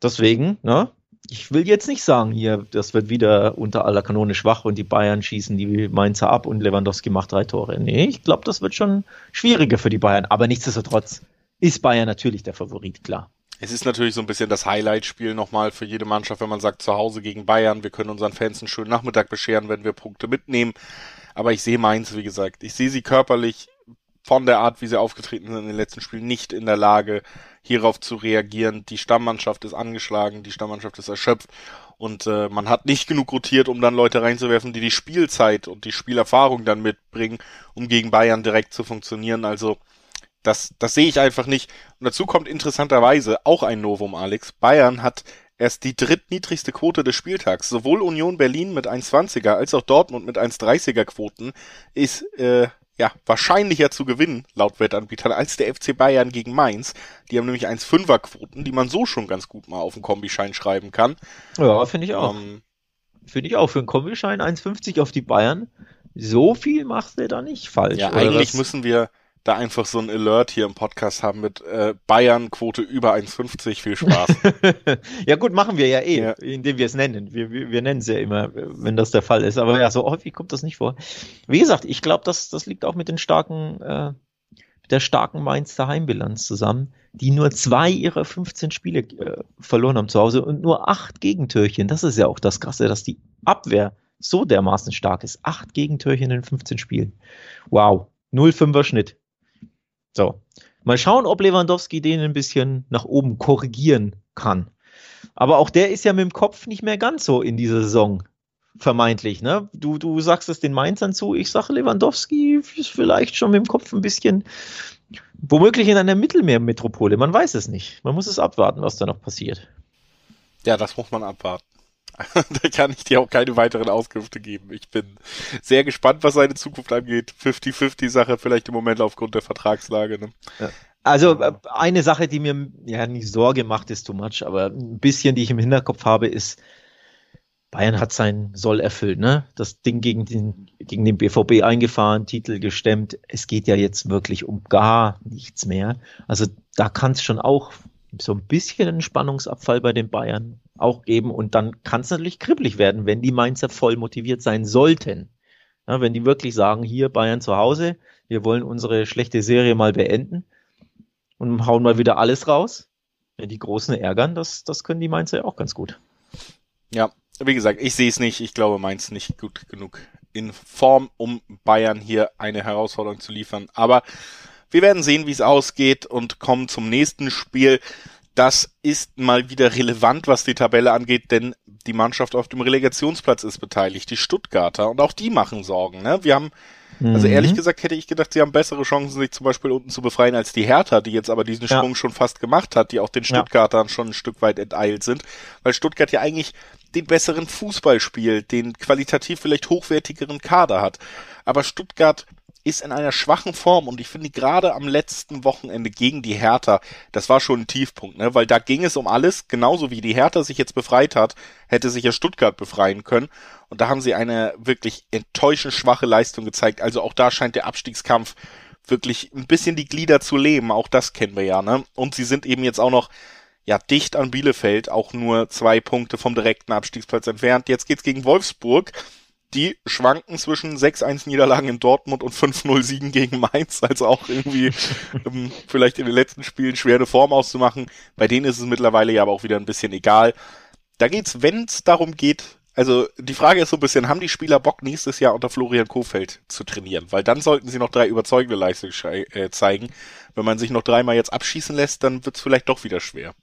Deswegen, ne, ich will jetzt nicht sagen, hier, das wird wieder unter aller Kanone schwach und die Bayern schießen die Mainzer ab und Lewandowski macht drei Tore. Nee, ich glaube, das wird schon schwieriger für die Bayern. Aber nichtsdestotrotz ist Bayern natürlich der Favorit, klar. Es ist natürlich so ein bisschen das Highlight-Spiel nochmal für jede Mannschaft, wenn man sagt, zu Hause gegen Bayern, wir können unseren Fans einen schönen Nachmittag bescheren, wenn wir Punkte mitnehmen. Aber ich sehe Mainz, wie gesagt, ich sehe sie körperlich von der Art, wie sie aufgetreten sind in den letzten Spielen, nicht in der Lage, hierauf zu reagieren. Die Stammmannschaft ist angeschlagen, die Stammmannschaft ist erschöpft und äh, man hat nicht genug rotiert, um dann Leute reinzuwerfen, die die Spielzeit und die Spielerfahrung dann mitbringen, um gegen Bayern direkt zu funktionieren. Also das, das sehe ich einfach nicht. Und dazu kommt interessanterweise auch ein Novum, Alex. Bayern hat erst die drittniedrigste Quote des Spieltags. Sowohl Union Berlin mit 1,20er als auch Dortmund mit 1,30er Quoten ist äh, ja, wahrscheinlicher zu gewinnen, laut Wettanbietern, als der FC Bayern gegen Mainz. Die haben nämlich 1,5er Quoten, die man so schon ganz gut mal auf den Kombischein schreiben kann. Ja, finde ich auch. Ähm, finde ich auch. Für einen Kombischein 1,50 auf die Bayern. So viel macht er da nicht falsch. Ja, eigentlich müssen wir da einfach so ein Alert hier im Podcast haben mit äh, Bayern-Quote über 1,50. Viel Spaß. ja gut, machen wir ja eh, ja. indem wir es nennen. Wir, wir, wir nennen es ja immer, wenn das der Fall ist. Aber ja, so häufig kommt das nicht vor. Wie gesagt, ich glaube, das, das liegt auch mit den starken, äh, mit der starken Mainzer Heimbilanz zusammen, die nur zwei ihrer 15 Spiele äh, verloren haben zu Hause und nur acht Gegentürchen. Das ist ja auch das Krasse, dass die Abwehr so dermaßen stark ist. Acht Gegentürchen in 15 Spielen. Wow. 0,5er Schnitt. So. Mal schauen, ob Lewandowski den ein bisschen nach oben korrigieren kann. Aber auch der ist ja mit dem Kopf nicht mehr ganz so in dieser Saison. Vermeintlich, ne? Du, du sagst es den Mainzern zu, ich sage Lewandowski ist vielleicht schon mit dem Kopf ein bisschen, womöglich in einer Mittelmeermetropole. Man weiß es nicht. Man muss es abwarten, was da noch passiert. Ja, das muss man abwarten. da kann ich dir auch keine weiteren Auskünfte geben. Ich bin sehr gespannt, was seine Zukunft angeht. 50-50 Sache vielleicht im Moment aufgrund der Vertragslage. Ne? Ja. Also äh, eine Sache, die mir ja nicht Sorge macht, ist too much, aber ein bisschen, die ich im Hinterkopf habe, ist, Bayern hat sein Soll erfüllt, ne? Das Ding gegen den, gegen den BVB eingefahren, Titel gestemmt. Es geht ja jetzt wirklich um gar nichts mehr. Also da kann es schon auch so ein bisschen einen Spannungsabfall bei den Bayern auch geben und dann kann es natürlich kribbelig werden, wenn die Mainzer voll motiviert sein sollten. Ja, wenn die wirklich sagen, hier Bayern zu Hause, wir wollen unsere schlechte Serie mal beenden und hauen mal wieder alles raus. Wenn die Großen ärgern, das, das können die Mainzer ja auch ganz gut. Ja, wie gesagt, ich sehe es nicht. Ich glaube, Mainz nicht gut genug in Form, um Bayern hier eine Herausforderung zu liefern. Aber wir werden sehen, wie es ausgeht und kommen zum nächsten Spiel. Das ist mal wieder relevant, was die Tabelle angeht, denn die Mannschaft auf dem Relegationsplatz ist beteiligt, die Stuttgarter, und auch die machen Sorgen. Ne? Wir haben Also mhm. ehrlich gesagt hätte ich gedacht, sie haben bessere Chancen, sich zum Beispiel unten zu befreien als die Hertha, die jetzt aber diesen Sprung ja. schon fast gemacht hat, die auch den Stuttgartern ja. schon ein Stück weit enteilt sind, weil Stuttgart ja eigentlich den besseren Fußball spielt, den qualitativ vielleicht hochwertigeren Kader hat. Aber Stuttgart ist in einer schwachen Form und ich finde gerade am letzten Wochenende gegen die Hertha, das war schon ein Tiefpunkt, ne? weil da ging es um alles, genauso wie die Hertha sich jetzt befreit hat, hätte sich ja Stuttgart befreien können und da haben sie eine wirklich enttäuschend schwache Leistung gezeigt, also auch da scheint der Abstiegskampf wirklich ein bisschen die Glieder zu leben, auch das kennen wir ja, ne? Und sie sind eben jetzt auch noch ja dicht an Bielefeld, auch nur zwei Punkte vom direkten Abstiegsplatz entfernt. Jetzt geht's gegen Wolfsburg die schwanken zwischen 6-1 Niederlagen in Dortmund und 5-0 Siegen gegen Mainz, also auch irgendwie ähm, vielleicht in den letzten Spielen schwer eine Form auszumachen. Bei denen ist es mittlerweile ja aber auch wieder ein bisschen egal. Da geht's, wenn es darum geht, also die Frage ist so ein bisschen, haben die Spieler Bock nächstes Jahr unter Florian Kofeld zu trainieren? Weil dann sollten sie noch drei überzeugende Leistungen äh, zeigen. Wenn man sich noch dreimal jetzt abschießen lässt, dann wird's vielleicht doch wieder schwer.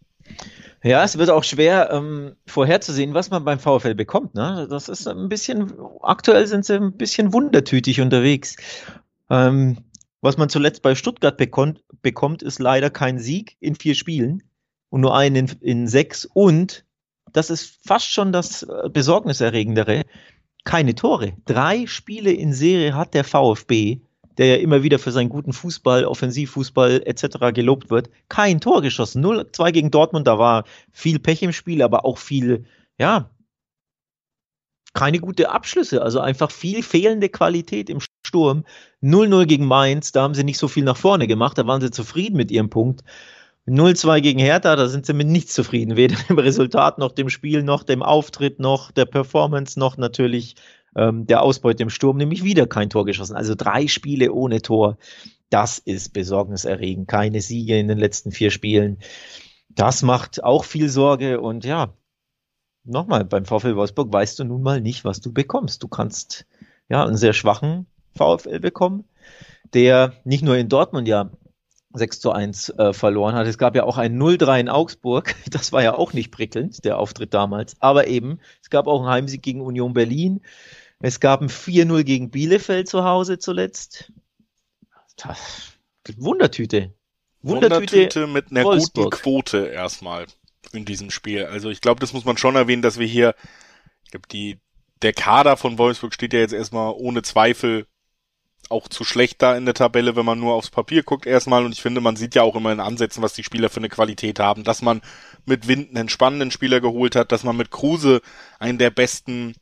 Ja, es wird auch schwer ähm, vorherzusehen, was man beim VfL bekommt. Ne? Das ist ein bisschen, aktuell sind sie ein bisschen wundertütig unterwegs. Ähm, was man zuletzt bei Stuttgart bekommt, bekommt, ist leider kein Sieg in vier Spielen und nur einen in, in sechs. Und das ist fast schon das äh, Besorgniserregendere. Keine Tore. Drei Spiele in Serie hat der VfB der ja immer wieder für seinen guten Fußball, Offensivfußball etc. gelobt wird, kein Tor geschossen. 0-2 gegen Dortmund, da war viel Pech im Spiel, aber auch viel, ja, keine gute Abschlüsse, also einfach viel fehlende Qualität im Sturm. 0-0 gegen Mainz, da haben sie nicht so viel nach vorne gemacht, da waren sie zufrieden mit ihrem Punkt. 0-2 gegen Hertha, da sind sie mit nichts zufrieden, weder dem Resultat noch dem Spiel noch dem Auftritt noch der Performance noch natürlich ähm, der Ausbeute im Sturm, nämlich wieder kein Tor geschossen. Also drei Spiele ohne Tor. Das ist besorgniserregend. Keine Siege in den letzten vier Spielen. Das macht auch viel Sorge und ja, nochmal, beim VfL Wolfsburg weißt du nun mal nicht, was du bekommst. Du kannst ja einen sehr schwachen VfL bekommen, der nicht nur in Dortmund ja 6 zu 1 äh, verloren hat. Es gab ja auch ein 0-3 in Augsburg. Das war ja auch nicht prickelnd, der Auftritt damals. Aber eben, es gab auch einen Heimsieg gegen Union Berlin. Es gab ein 4-0 gegen Bielefeld zu Hause zuletzt. Wundertüte. Wundertüte, Wundertüte mit einer Wolfsburg. guten Quote erstmal in diesem Spiel. Also ich glaube, das muss man schon erwähnen, dass wir hier, ich glaube, die, der Kader von Wolfsburg steht ja jetzt erstmal ohne Zweifel auch zu schlecht da in der Tabelle, wenn man nur aufs Papier guckt erstmal. Und ich finde, man sieht ja auch immer in Ansätzen, was die Spieler für eine Qualität haben, dass man mit Wind einen spannenden Spieler geholt hat, dass man mit Kruse einen der besten,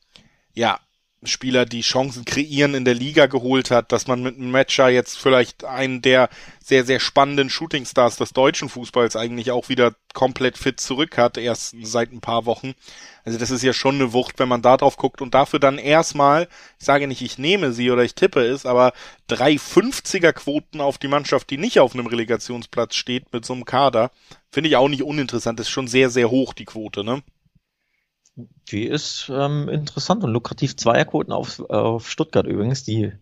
ja, Spieler, die Chancen kreieren in der Liga geholt hat, dass man mit einem Matcher jetzt vielleicht einen der sehr, sehr spannenden Shootingstars des deutschen Fußballs eigentlich auch wieder komplett fit zurück hat, erst seit ein paar Wochen. Also das ist ja schon eine Wucht, wenn man da drauf guckt und dafür dann erstmal, ich sage nicht, ich nehme sie oder ich tippe es, aber drei 50er Quoten auf die Mannschaft, die nicht auf einem Relegationsplatz steht mit so einem Kader, finde ich auch nicht uninteressant. Das ist schon sehr, sehr hoch, die Quote, ne? Die ist ähm, interessant und lukrativ. Zweierquoten auf, auf Stuttgart übrigens, die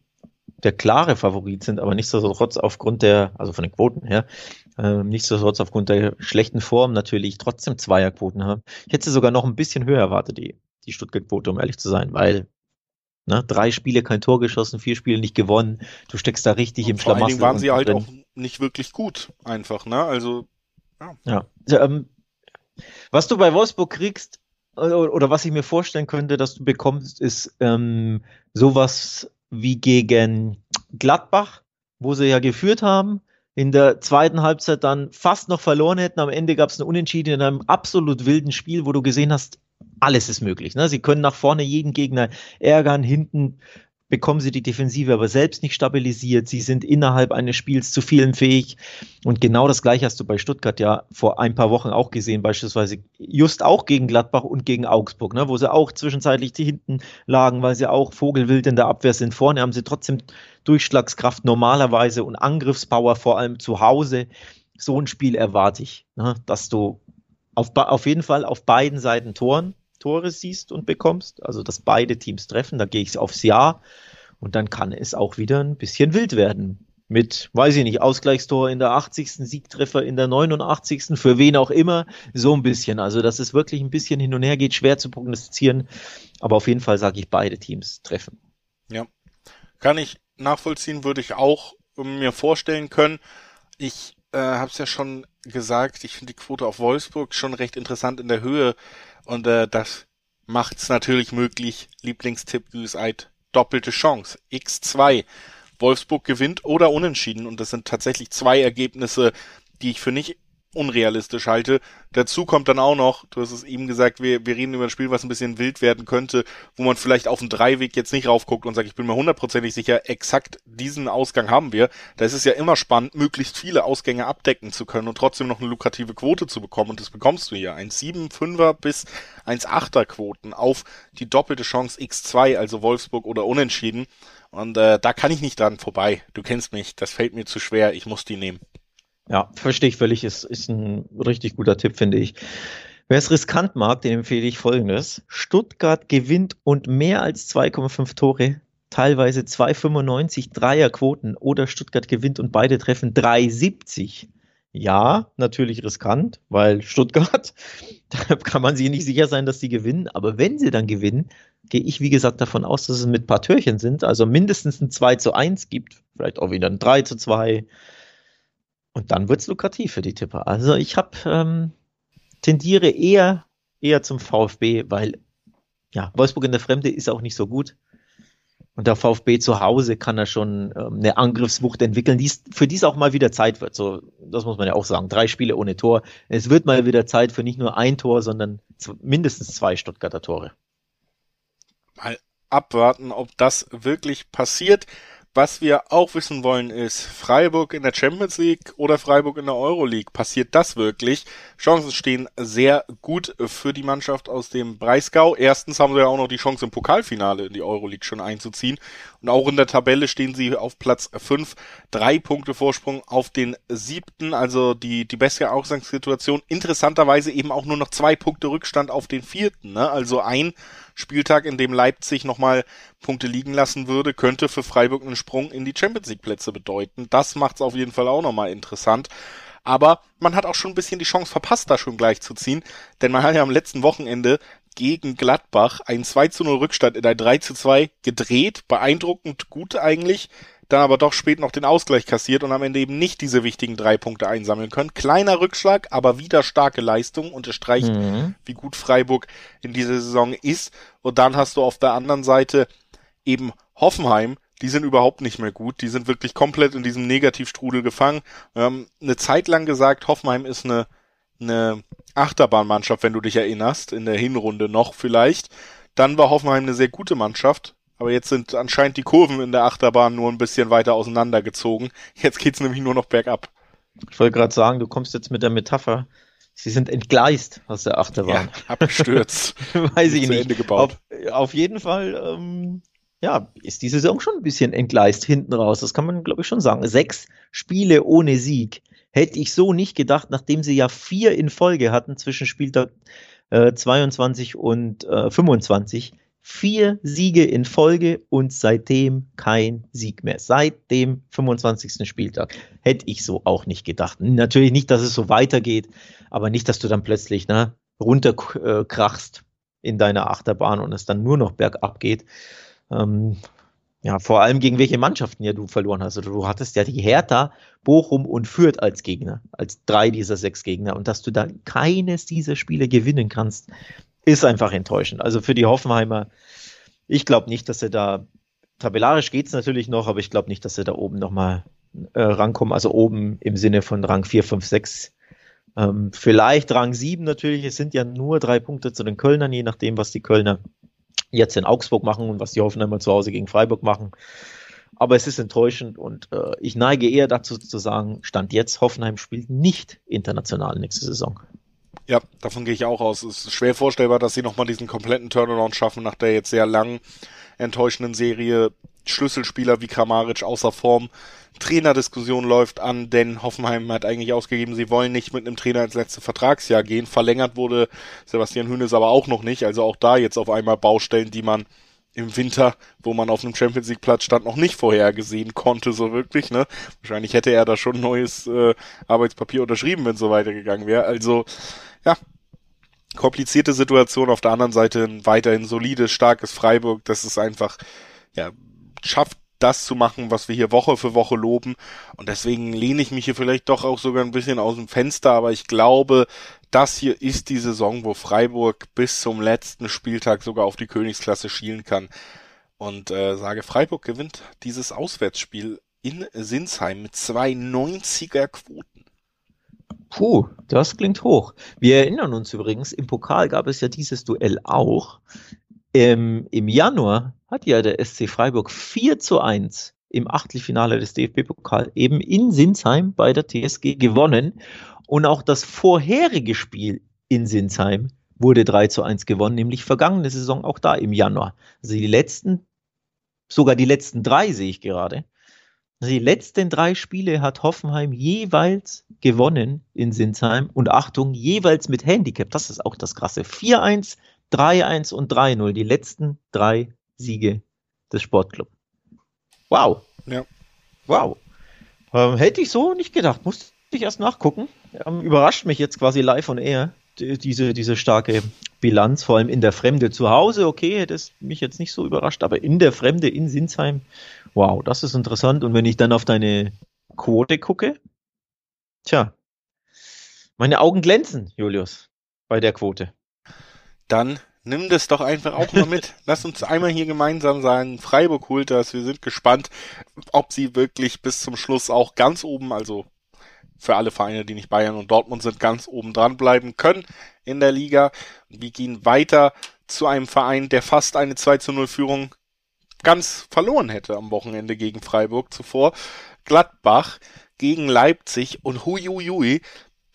der klare Favorit sind, aber nichtsdestotrotz aufgrund der, also von den Quoten her, äh, nichtsdestotrotz aufgrund der schlechten Form natürlich trotzdem Zweierquoten haben. Ich hätte sie sogar noch ein bisschen höher erwartet, die, die Stuttgart-Quote, um ehrlich zu sein, weil ne, drei Spiele kein Tor geschossen, vier Spiele nicht gewonnen, du steckst da richtig und im Schlamassel. Vor allen Dingen waren sie halt drin. auch nicht wirklich gut, einfach, ne, also, ja. ja. Ähm, was du bei Wolfsburg kriegst, oder was ich mir vorstellen könnte, dass du bekommst, ist ähm, sowas wie gegen Gladbach, wo sie ja geführt haben, in der zweiten Halbzeit dann fast noch verloren hätten. Am Ende gab es ein Unentschieden in einem absolut wilden Spiel, wo du gesehen hast, alles ist möglich. Ne? Sie können nach vorne jeden Gegner ärgern, hinten bekommen sie die Defensive aber selbst nicht stabilisiert. Sie sind innerhalb eines Spiels zu vielen fähig. Und genau das gleiche hast du bei Stuttgart ja vor ein paar Wochen auch gesehen, beispielsweise just auch gegen Gladbach und gegen Augsburg, ne, wo sie auch zwischenzeitlich hinten lagen, weil sie auch vogelwild in der Abwehr sind. Vorne haben sie trotzdem Durchschlagskraft normalerweise und Angriffspower vor allem zu Hause. So ein Spiel erwarte ich, ne, dass du auf, auf jeden Fall auf beiden Seiten Toren Tore siehst und bekommst, also dass beide Teams treffen, da gehe ich aufs Jahr und dann kann es auch wieder ein bisschen wild werden. Mit, weiß ich nicht, Ausgleichstor in der 80. Siegtreffer in der 89. für wen auch immer, so ein bisschen. Also, dass es wirklich ein bisschen hin und her geht, schwer zu prognostizieren. Aber auf jeden Fall sage ich, beide Teams treffen. Ja. Kann ich nachvollziehen, würde ich auch mir vorstellen können. Ich äh, habe es ja schon gesagt, ich finde die Quote auf Wolfsburg schon recht interessant in der Höhe und äh, das macht es natürlich möglich. Lieblingstipp Eid, doppelte Chance x2. Wolfsburg gewinnt oder unentschieden und das sind tatsächlich zwei Ergebnisse, die ich für nicht unrealistisch halte. Dazu kommt dann auch noch, du hast es eben gesagt, wir, wir reden über ein Spiel, was ein bisschen wild werden könnte, wo man vielleicht auf den Dreiweg jetzt nicht raufguckt und sagt, ich bin mir hundertprozentig sicher, exakt diesen Ausgang haben wir. Da ist es ja immer spannend, möglichst viele Ausgänge abdecken zu können und trotzdem noch eine lukrative Quote zu bekommen. Und das bekommst du hier. Ein 7, 5er bis 1, 8er Quoten auf die doppelte Chance X2, also Wolfsburg oder Unentschieden. Und äh, da kann ich nicht dran vorbei. Du kennst mich, das fällt mir zu schwer, ich muss die nehmen. Ja, verstehe ich völlig. Ist, ist ein richtig guter Tipp, finde ich. Wer es riskant mag, den empfehle ich folgendes. Stuttgart gewinnt und mehr als 2,5 Tore, teilweise 2,95 Dreierquoten oder Stuttgart gewinnt und beide treffen 3,70. Ja, natürlich riskant, weil Stuttgart, da kann man sich nicht sicher sein, dass sie gewinnen. Aber wenn sie dann gewinnen, gehe ich, wie gesagt, davon aus, dass es mit ein paar Türchen sind. Also mindestens ein 2 zu 1 gibt, vielleicht auch wieder ein 3 zu 2 und dann wird's lukrativ für die Tipper. Also ich habe ähm, tendiere eher eher zum VfB, weil ja Wolfsburg in der Fremde ist auch nicht so gut. Und der VfB zu Hause kann er schon ähm, eine Angriffswucht entwickeln, die für dies auch mal wieder Zeit wird. So, das muss man ja auch sagen. Drei Spiele ohne Tor. Es wird mal wieder Zeit für nicht nur ein Tor, sondern mindestens zwei Stuttgarter Tore. Mal abwarten, ob das wirklich passiert. Was wir auch wissen wollen ist, Freiburg in der Champions League oder Freiburg in der Euroleague. Passiert das wirklich? Chancen stehen sehr gut für die Mannschaft aus dem Breisgau. Erstens haben sie ja auch noch die Chance im Pokalfinale in die Euroleague schon einzuziehen. Und auch in der Tabelle stehen sie auf Platz 5. Drei Punkte Vorsprung auf den siebten. Also die, die bessere Ausgangssituation. Interessanterweise eben auch nur noch zwei Punkte Rückstand auf den vierten. Ne? Also ein Spieltag, in dem Leipzig nochmal Punkte liegen lassen würde, könnte für Freiburg einen Sprung in die Champions League Plätze bedeuten. Das macht es auf jeden Fall auch nochmal interessant. Aber man hat auch schon ein bisschen die Chance verpasst, da schon gleich zu ziehen, denn man hat ja am letzten Wochenende gegen Gladbach einen 2 zu 0 Rückstand in ein 3 zu 2 gedreht, beeindruckend gut eigentlich, dann aber doch spät noch den Ausgleich kassiert und am Ende eben nicht diese wichtigen drei Punkte einsammeln können. Kleiner Rückschlag, aber wieder starke Leistung, unterstreicht, mhm. wie gut Freiburg in dieser Saison ist. Und dann hast du auf der anderen Seite eben Hoffenheim, die sind überhaupt nicht mehr gut. Die sind wirklich komplett in diesem Negativstrudel gefangen. Wir haben eine Zeit lang gesagt, Hoffenheim ist eine, eine Achterbahnmannschaft, wenn du dich erinnerst, in der Hinrunde noch vielleicht. Dann war Hoffenheim eine sehr gute Mannschaft, aber jetzt sind anscheinend die Kurven in der Achterbahn nur ein bisschen weiter auseinandergezogen. Jetzt geht's nämlich nur noch bergab. Ich wollte gerade sagen, du kommst jetzt mit der Metapher. Sie sind entgleist aus der Achterbahn. Ja, abgestürzt. Weiß ich nicht. Auf, auf, jeden Fall, ähm, ja, ist die Saison schon ein bisschen entgleist hinten raus. Das kann man, glaube ich, schon sagen. Sechs Spiele ohne Sieg. Hätte ich so nicht gedacht, nachdem sie ja vier in Folge hatten zwischen Spieltag äh, 22 und äh, 25 vier Siege in Folge und seitdem kein Sieg mehr. Seit dem 25. Spieltag. Hätte ich so auch nicht gedacht. Natürlich nicht, dass es so weitergeht, aber nicht, dass du dann plötzlich ne, runterkrachst in deiner Achterbahn und es dann nur noch bergab geht. Ähm, ja, vor allem gegen welche Mannschaften ja du verloren hast. Also du hattest ja die Hertha, Bochum und Fürth als Gegner, als drei dieser sechs Gegner. Und dass du da keines dieser Spiele gewinnen kannst, ist einfach enttäuschend. Also für die Hoffenheimer, ich glaube nicht, dass sie da, tabellarisch geht's natürlich noch, aber ich glaube nicht, dass sie da oben nochmal äh, rankommen. Also oben im Sinne von Rang 4, 5, 6. Ähm, vielleicht Rang 7 natürlich. Es sind ja nur drei Punkte zu den Kölnern, je nachdem, was die Kölner jetzt in Augsburg machen und was die Hoffenheimer zu Hause gegen Freiburg machen. Aber es ist enttäuschend und äh, ich neige eher dazu zu sagen, Stand jetzt, Hoffenheim spielt nicht international nächste Saison. Ja, davon gehe ich auch aus. Es ist schwer vorstellbar, dass sie nochmal diesen kompletten Turnaround schaffen nach der jetzt sehr langen, enttäuschenden Serie. Schlüsselspieler wie Kramaric außer Form. Trainerdiskussion läuft an, denn Hoffenheim hat eigentlich ausgegeben, sie wollen nicht mit einem Trainer ins letzte Vertragsjahr gehen. Verlängert wurde Sebastian Hünes aber auch noch nicht. Also auch da jetzt auf einmal Baustellen, die man im Winter, wo man auf einem Champions League Platz stand, noch nicht vorhergesehen konnte, so wirklich, ne? Wahrscheinlich hätte er da schon neues äh, Arbeitspapier unterschrieben, wenn es so weitergegangen wäre. Also, ja, komplizierte Situation. Auf der anderen Seite ein weiterhin solides, starkes Freiburg, das ist einfach, ja, schafft das zu machen, was wir hier Woche für Woche loben. Und deswegen lehne ich mich hier vielleicht doch auch sogar ein bisschen aus dem Fenster, aber ich glaube, das hier ist die Saison, wo Freiburg bis zum letzten Spieltag sogar auf die Königsklasse schielen kann. Und äh, sage, Freiburg gewinnt dieses Auswärtsspiel in Sinsheim mit zwei 90er Quoten. Puh, das klingt hoch. Wir erinnern uns übrigens, im Pokal gab es ja dieses Duell auch. Ähm, Im Januar hat ja der SC Freiburg 4 zu 1 im Achtelfinale des DFB-Pokal eben in Sinsheim bei der TSG gewonnen. Und auch das vorherige Spiel in Sinsheim wurde 3 zu 1 gewonnen, nämlich vergangene Saison auch da im Januar. Also die letzten, sogar die letzten drei sehe ich gerade. Also die letzten drei Spiele hat Hoffenheim jeweils gewonnen in Sinsheim und Achtung, jeweils mit Handicap. Das ist auch das Krasse. 4-1, 3-1 und 3-0. Die letzten drei Siege des Sportclubs. Wow. Ja. Wow. Ähm, hätte ich so nicht gedacht. Musste ich erst nachgucken. Ähm, überrascht mich jetzt quasi live on air, die, diese, diese starke Bilanz, vor allem in der Fremde. Zu Hause, okay, hätte es mich jetzt nicht so überrascht, aber in der Fremde in Sinsheim, wow, das ist interessant. Und wenn ich dann auf deine Quote gucke, tja, meine Augen glänzen, Julius, bei der Quote. Dann nimm das doch einfach auch mal mit. Lass uns einmal hier gemeinsam sagen, Freiburg holt das. Wir sind gespannt, ob sie wirklich bis zum Schluss auch ganz oben, also für alle Vereine, die nicht Bayern und Dortmund sind, ganz oben dran bleiben können in der Liga. Wir gehen weiter zu einem Verein, der fast eine 2 zu 0 Führung ganz verloren hätte am Wochenende gegen Freiburg zuvor. Gladbach gegen Leipzig und huiuiui,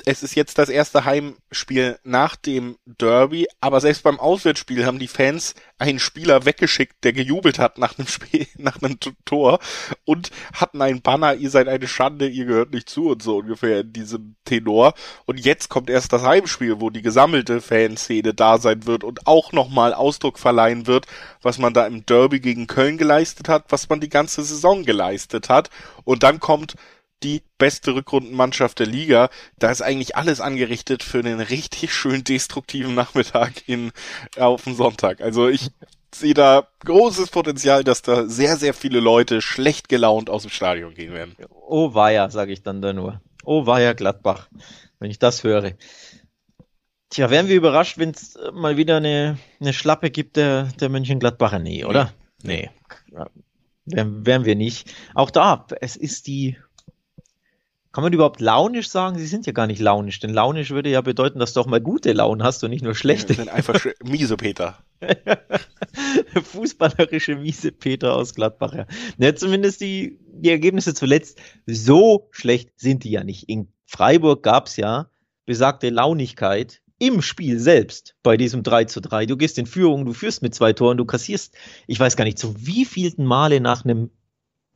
es ist jetzt das erste Heimspiel nach dem Derby, aber selbst beim Auswärtsspiel haben die Fans einen Spieler weggeschickt, der gejubelt hat nach einem Spiel, nach einem Tor und hatten einen Banner, ihr seid eine Schande, ihr gehört nicht zu und so ungefähr in diesem Tenor. Und jetzt kommt erst das Heimspiel, wo die gesammelte Fanszene da sein wird und auch nochmal Ausdruck verleihen wird, was man da im Derby gegen Köln geleistet hat, was man die ganze Saison geleistet hat. Und dann kommt die beste Rückrundenmannschaft der Liga. Da ist eigentlich alles angerichtet für einen richtig schön destruktiven Nachmittag in, auf dem Sonntag. Also ich sehe da großes Potenzial, dass da sehr, sehr viele Leute schlecht gelaunt aus dem Stadion gehen werden. Oh weia, sage ich dann da nur. Oh weia, Gladbach, wenn ich das höre. Tja, wären wir überrascht, wenn es mal wieder eine, eine Schlappe gibt der, der Mönchengladbacher? Nee, oder? Nee. nee. Wären, wären wir nicht. Auch da, es ist die kann man überhaupt launisch sagen? Sie sind ja gar nicht launisch, denn launisch würde ja bedeuten, dass du auch mal gute Laune hast und nicht nur schlechte. Ja, sind einfach miese Peter. Fußballerische miese Peter aus Gladbach. Ja. ja, zumindest die, die Ergebnisse zuletzt, so schlecht sind die ja nicht. In Freiburg gab's ja besagte Launigkeit im Spiel selbst bei diesem 3 zu 3. Du gehst in Führung, du führst mit zwei Toren, du kassierst, ich weiß gar nicht, zu wievielten Male nach einem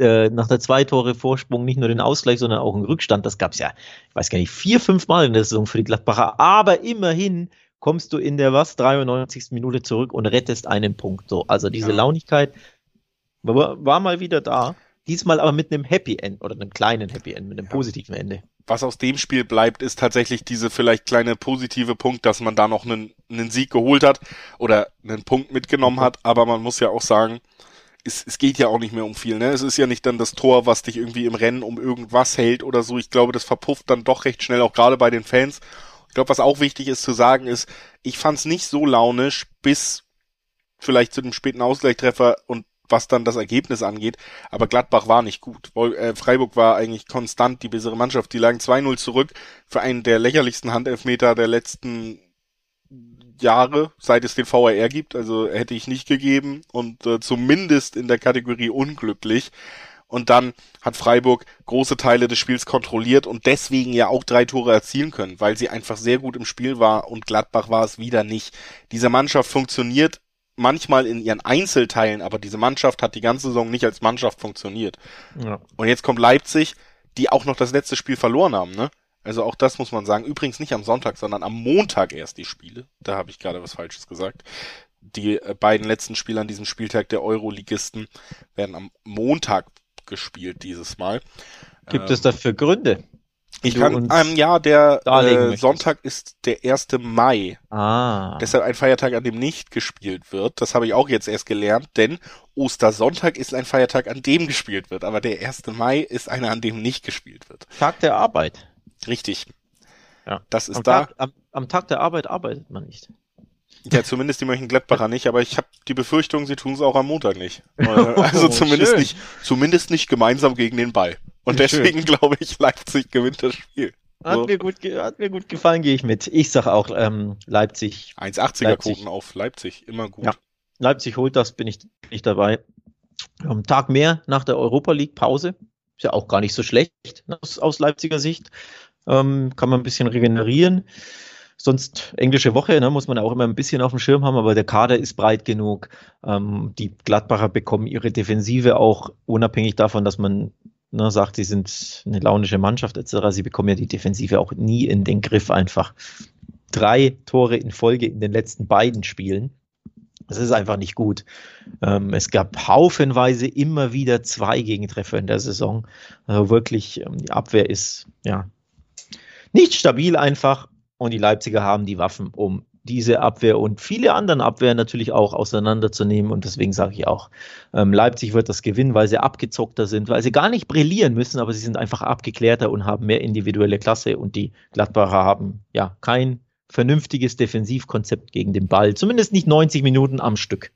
äh, nach der zwei Tore Vorsprung nicht nur den Ausgleich, sondern auch einen Rückstand. Das gab es ja, ich weiß gar nicht, vier, fünf Mal in der Saison für die Gladbacher. Aber immerhin kommst du in der was 93. Minute zurück und rettest einen Punkt. So, also diese ja. Launigkeit war, war, mal wieder da. Diesmal aber mit einem Happy End oder einem kleinen Happy End, mit einem ja. positiven Ende. Was aus dem Spiel bleibt, ist tatsächlich diese vielleicht kleine positive Punkt, dass man da noch einen, einen Sieg geholt hat oder einen Punkt mitgenommen hat. Aber man muss ja auch sagen, es, es geht ja auch nicht mehr um viel, ne? Es ist ja nicht dann das Tor, was dich irgendwie im Rennen um irgendwas hält oder so. Ich glaube, das verpufft dann doch recht schnell, auch gerade bei den Fans. Ich glaube, was auch wichtig ist zu sagen ist, ich fand's nicht so launisch bis vielleicht zu dem späten Ausgleichstreffer und was dann das Ergebnis angeht. Aber Gladbach war nicht gut. Äh, Freiburg war eigentlich konstant die bessere Mannschaft. Die lagen 2-0 zurück für einen der lächerlichsten Handelfmeter der letzten Jahre, seit es den VAR gibt. Also hätte ich nicht gegeben und äh, zumindest in der Kategorie unglücklich. Und dann hat Freiburg große Teile des Spiels kontrolliert und deswegen ja auch drei Tore erzielen können, weil sie einfach sehr gut im Spiel war und Gladbach war es wieder nicht. Diese Mannschaft funktioniert manchmal in ihren Einzelteilen, aber diese Mannschaft hat die ganze Saison nicht als Mannschaft funktioniert. Ja. Und jetzt kommt Leipzig, die auch noch das letzte Spiel verloren haben, ne? Also auch das muss man sagen. Übrigens nicht am Sonntag, sondern am Montag erst die Spiele. Da habe ich gerade was Falsches gesagt. Die äh, beiden letzten Spiele an diesem Spieltag der Euroligisten werden am Montag gespielt dieses Mal. Gibt ähm, es dafür Gründe? Ich kann, ähm, ja, der äh, Sonntag ist der 1. Mai. Ah. Deshalb ein Feiertag, an dem nicht gespielt wird. Das habe ich auch jetzt erst gelernt, denn Ostersonntag ist ein Feiertag, an dem gespielt wird. Aber der 1. Mai ist einer, an dem nicht gespielt wird. Tag der Arbeit. Richtig. Ja. Das ist am da. Tag, am, am Tag der Arbeit arbeitet man nicht. Ja, zumindest die Mönchengladbacher nicht, aber ich habe die Befürchtung, sie tun es auch am Montag nicht. Also zumindest schön. nicht, zumindest nicht gemeinsam gegen den Ball. Und Schön. deswegen glaube ich, Leipzig gewinnt das Spiel. Hat, So. mir gut, hat mir gut gefallen, gehe ich mit. Ich sag auch ähm, Leipzig. 1,80er Leipzig. Quoten auf Leipzig, immer gut. Ja. Leipzig holt das, bin ich nicht dabei. Am Tag mehr nach der Europa League Pause. Ist ja auch gar nicht so schlecht aus, aus Leipziger Sicht. Ähm, kann man ein bisschen regenerieren. Sonst englische Woche, ne, muss man auch immer ein bisschen auf dem Schirm haben, aber der Kader ist breit genug. Ähm, die Gladbacher bekommen ihre Defensive auch unabhängig davon, dass man ne, sagt, sie sind eine launische Mannschaft etc. Sie bekommen ja die Defensive auch nie in den Griff einfach. Drei Tore in Folge in den letzten beiden Spielen. Das ist einfach nicht gut. Ähm, es gab haufenweise immer wieder zwei Gegentreffer in der Saison. Also wirklich, ähm, die Abwehr ist ja nicht stabil einfach. Und die Leipziger haben die Waffen, um diese Abwehr und viele anderen Abwehren natürlich auch auseinanderzunehmen. Und deswegen sage ich auch, ähm, Leipzig wird das gewinnen, weil sie abgezockter sind, weil sie gar nicht brillieren müssen, aber sie sind einfach abgeklärter und haben mehr individuelle Klasse. Und die Gladbacher haben ja kein vernünftiges Defensivkonzept gegen den Ball. Zumindest nicht 90 Minuten am Stück.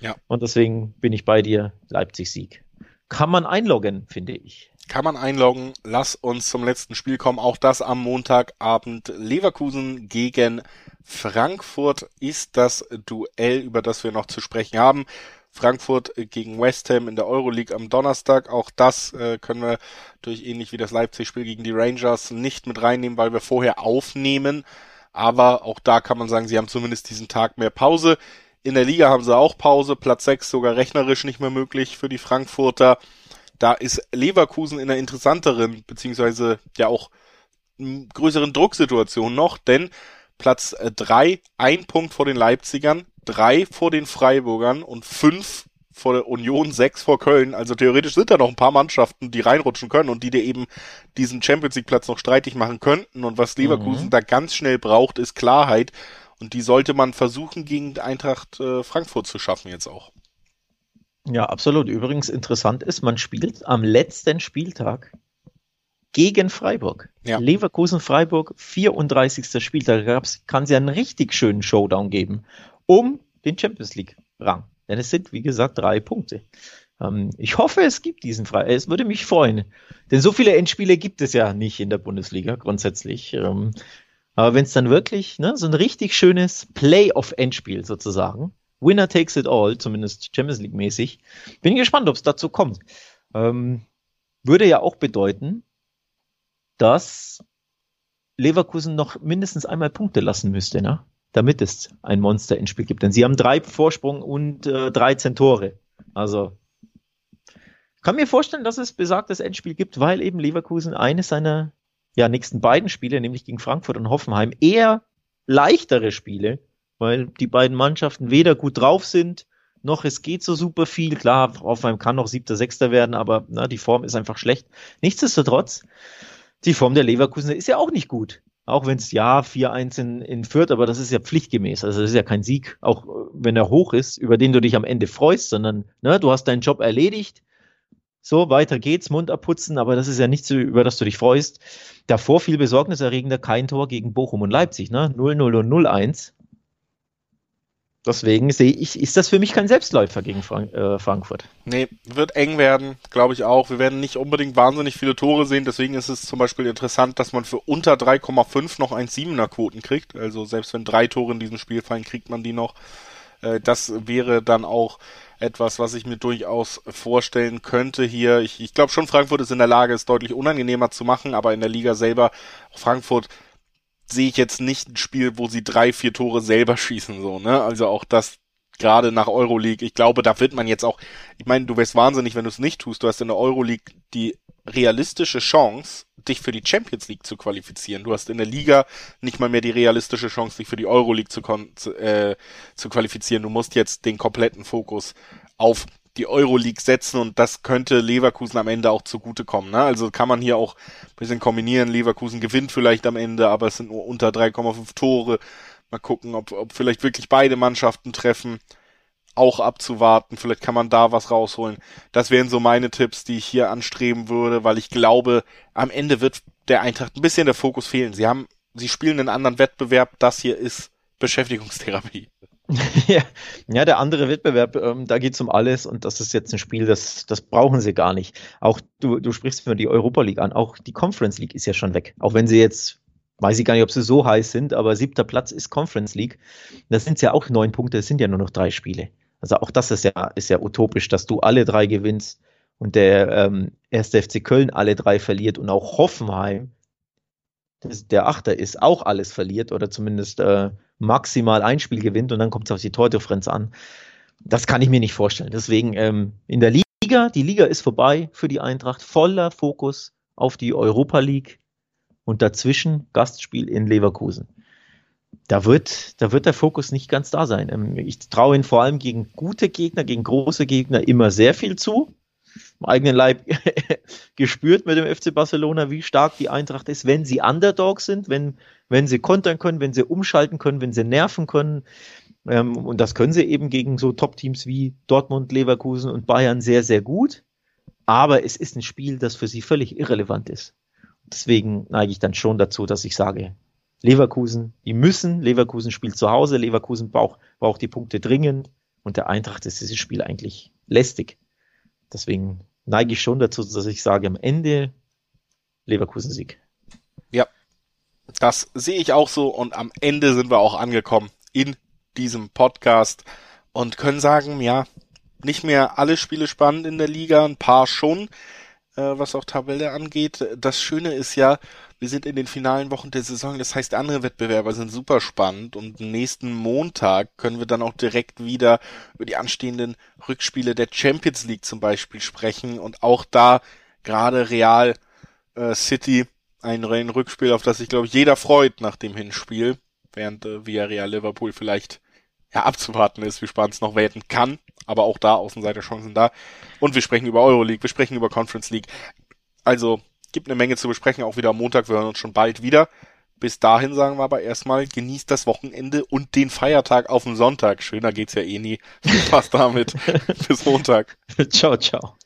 Ja. Und deswegen bin ich bei dir, Leipzig-Sieg. Kann man einloggen, finde ich. Kann man einloggen. Lass uns zum letzten Spiel kommen. Auch das am Montagabend. Leverkusen gegen Frankfurt ist das Duell, über das wir noch zu sprechen haben. Frankfurt gegen West Ham in der Euroleague am Donnerstag. Auch das äh, können wir durch ähnlich wie das Leipzig-Spiel gegen die Rangers nicht mit reinnehmen, weil wir vorher aufnehmen. Aber auch da kann man sagen, sie haben zumindest diesen Tag mehr Pause. In der Liga haben sie auch Pause. Platz 6 sogar rechnerisch nicht mehr möglich für die Frankfurter. Da ist Leverkusen in einer interessanteren, beziehungsweise ja auch größeren Drucksituation noch, denn Platz 3, ein Punkt vor den Leipzigern, drei vor den Freiburgern und fünf vor der Union, sechs vor Köln. Also theoretisch sind da noch ein paar Mannschaften, die reinrutschen können und die dir eben diesen Champions League Platz noch streitig machen könnten. Und was Leverkusen Mhm. da ganz schnell braucht, ist Klarheit. Und die sollte man versuchen, gegen Eintracht äh, Frankfurt zu schaffen jetzt auch. Ja, absolut. Übrigens interessant ist, man spielt am letzten Spieltag gegen Freiburg. Ja. Leverkusen-Freiburg, 34. Spieltag. Da kann es ja einen richtig schönen Showdown geben um den Champions League-Rang. Denn es sind, wie gesagt, drei Punkte. Ähm, ich hoffe, es gibt diesen Frei. Es würde mich freuen. Denn so viele Endspiele gibt es ja nicht in der Bundesliga grundsätzlich. Ähm, aber wenn es dann wirklich ne, so ein richtig schönes Playoff-Endspiel sozusagen, Winner takes it all, zumindest Champions League-mäßig, bin ich gespannt, ob es dazu kommt. Ähm, würde ja auch bedeuten, dass Leverkusen noch mindestens einmal Punkte lassen müsste, ne? damit es ein Monster-Endspiel gibt. Denn sie haben drei Vorsprung und äh, 13 Tore. Also kann mir vorstellen, dass es besagtes Endspiel gibt, weil eben Leverkusen eines seiner ja, nächsten beiden Spiele, nämlich gegen Frankfurt und Hoffenheim, eher leichtere Spiele, weil die beiden Mannschaften weder gut drauf sind, noch es geht so super viel. Klar, Hoffenheim kann noch siebter, sechster werden, aber na, die Form ist einfach schlecht. Nichtsdestotrotz, die Form der Leverkusen ist ja auch nicht gut. Auch wenn es ja 4-1 in, in Fürth, aber das ist ja pflichtgemäß. Also das ist ja kein Sieg, auch äh, wenn er hoch ist, über den du dich am Ende freust, sondern ne, du hast deinen Job erledigt. So, weiter geht's, Mund abputzen, aber das ist ja nichts, über das du dich freust. Davor viel besorgniserregender, kein Tor gegen Bochum und Leipzig, ne? 0-0 und 0-1. Deswegen sehe ich, ist das für mich kein Selbstläufer gegen Frank äh, Frankfurt. Nee, wird eng werden, glaube ich auch. Wir werden nicht unbedingt wahnsinnig viele Tore sehen, deswegen ist es zum Beispiel interessant, dass man für unter 3,5 noch 1,7er Quoten kriegt. Also selbst wenn drei Tore in diesem Spiel fallen, kriegt man die noch. Äh, das wäre dann auch etwas, was ich mir durchaus vorstellen könnte hier. Ich, ich glaube schon, Frankfurt ist in der Lage, es deutlich unangenehmer zu machen, aber in der Liga selber, Frankfurt sehe ich jetzt nicht ein Spiel, wo sie drei, vier Tore selber schießen, so, ne? Also auch das gerade nach Euroleague. Ich glaube, da wird man jetzt auch, ich meine, du wärst wahnsinnig, wenn du es nicht tust. Du hast in der Euroleague die realistische Chance, dich für die Champions League zu qualifizieren. Du hast in der Liga nicht mal mehr die realistische Chance, dich für die Euroleague zu, äh, zu qualifizieren. Du musst jetzt den kompletten Fokus auf die Euroleague setzen und das könnte Leverkusen am Ende auch zugutekommen. Ne? Also kann man hier auch ein bisschen kombinieren. Leverkusen gewinnt vielleicht am Ende, aber es sind nur unter 3,5 Tore. Mal gucken, ob, ob vielleicht wirklich beide Mannschaften treffen. Auch abzuwarten. Vielleicht kann man da was rausholen. Das wären so meine Tipps, die ich hier anstreben würde, weil ich glaube, am Ende wird der Eintracht ein bisschen der Fokus fehlen. Sie haben, sie spielen einen anderen Wettbewerb. Das hier ist Beschäftigungstherapie. ja, ja, der andere Wettbewerb, ähm, da geht es um alles und das ist jetzt ein Spiel, das, das brauchen sie gar nicht. Auch du, du sprichst mir die Europa League an, auch die Conference League ist ja schon weg. Auch wenn sie jetzt, weiß ich gar nicht, ob sie so heiß sind, aber siebter Platz ist Conference League. Das sind ja auch neun Punkte, das sind ja nur noch drei Spiele. Also auch das ist ja, ist ja utopisch, dass du alle drei gewinnst und der ähm, erste FC Köln alle drei verliert und auch Hoffenheim, der Achter ist, auch alles verliert oder zumindest äh, maximal ein Spiel gewinnt und dann kommt es auf die Tordifferenz an. Das kann ich mir nicht vorstellen. Deswegen ähm, in der Liga, die Liga ist vorbei für die Eintracht, voller Fokus auf die Europa League und dazwischen Gastspiel in Leverkusen. Da wird, da wird der Fokus nicht ganz da sein. Ähm, ich traue ihn vor allem gegen gute Gegner, gegen große Gegner immer sehr viel zu im eigenen Leib gespürt mit dem FC Barcelona, wie stark die Eintracht ist, wenn sie Underdogs sind, wenn, wenn sie kontern können, wenn sie umschalten können, wenn sie nerven können. Ähm, und das können sie eben gegen so Top-Teams wie Dortmund, Leverkusen und Bayern sehr, sehr gut. Aber es ist ein Spiel, das für sie völlig irrelevant ist. Deswegen neige ich dann schon dazu, dass ich sage, Leverkusen, die müssen, Leverkusen spielt zu Hause, Leverkusen braucht, braucht die Punkte dringend und der Eintracht ist dieses Spiel eigentlich lästig. Deswegen neige ich schon dazu, dass ich sage, am Ende Leverkusen-Sieg. Ja, das sehe ich auch so und am Ende sind wir auch angekommen in diesem Podcast und können sagen, ja, nicht mehr alle Spiele spannend in der Liga, ein paar schon, was auch Tabelle angeht. Das Schöne ist ja, wir sind in den finalen Wochen der Saison, das heißt, andere Wettbewerber sind super spannend und nächsten Montag können wir dann auch direkt wieder über die anstehenden Rückspiele der Champions League zum Beispiel sprechen und auch da gerade Real äh, City ein Rückspiel, auf das sich, glaube ich, jeder freut nach dem Hinspiel, während äh, Villarreal Liverpool vielleicht ja abzuwarten ist, wie spannend es noch werden kann. Aber auch da Außenseiterchancen da. Und wir sprechen über Euroleague, wir sprechen über Conference League. Also gibt eine Menge zu besprechen, auch wieder am Montag. Wir hören uns schon bald wieder. Bis dahin sagen wir aber erstmal, genießt das Wochenende und den Feiertag auf dem Sonntag. Schöner geht's ja eh nie. Spaß damit. Bis Montag. ciao, ciao.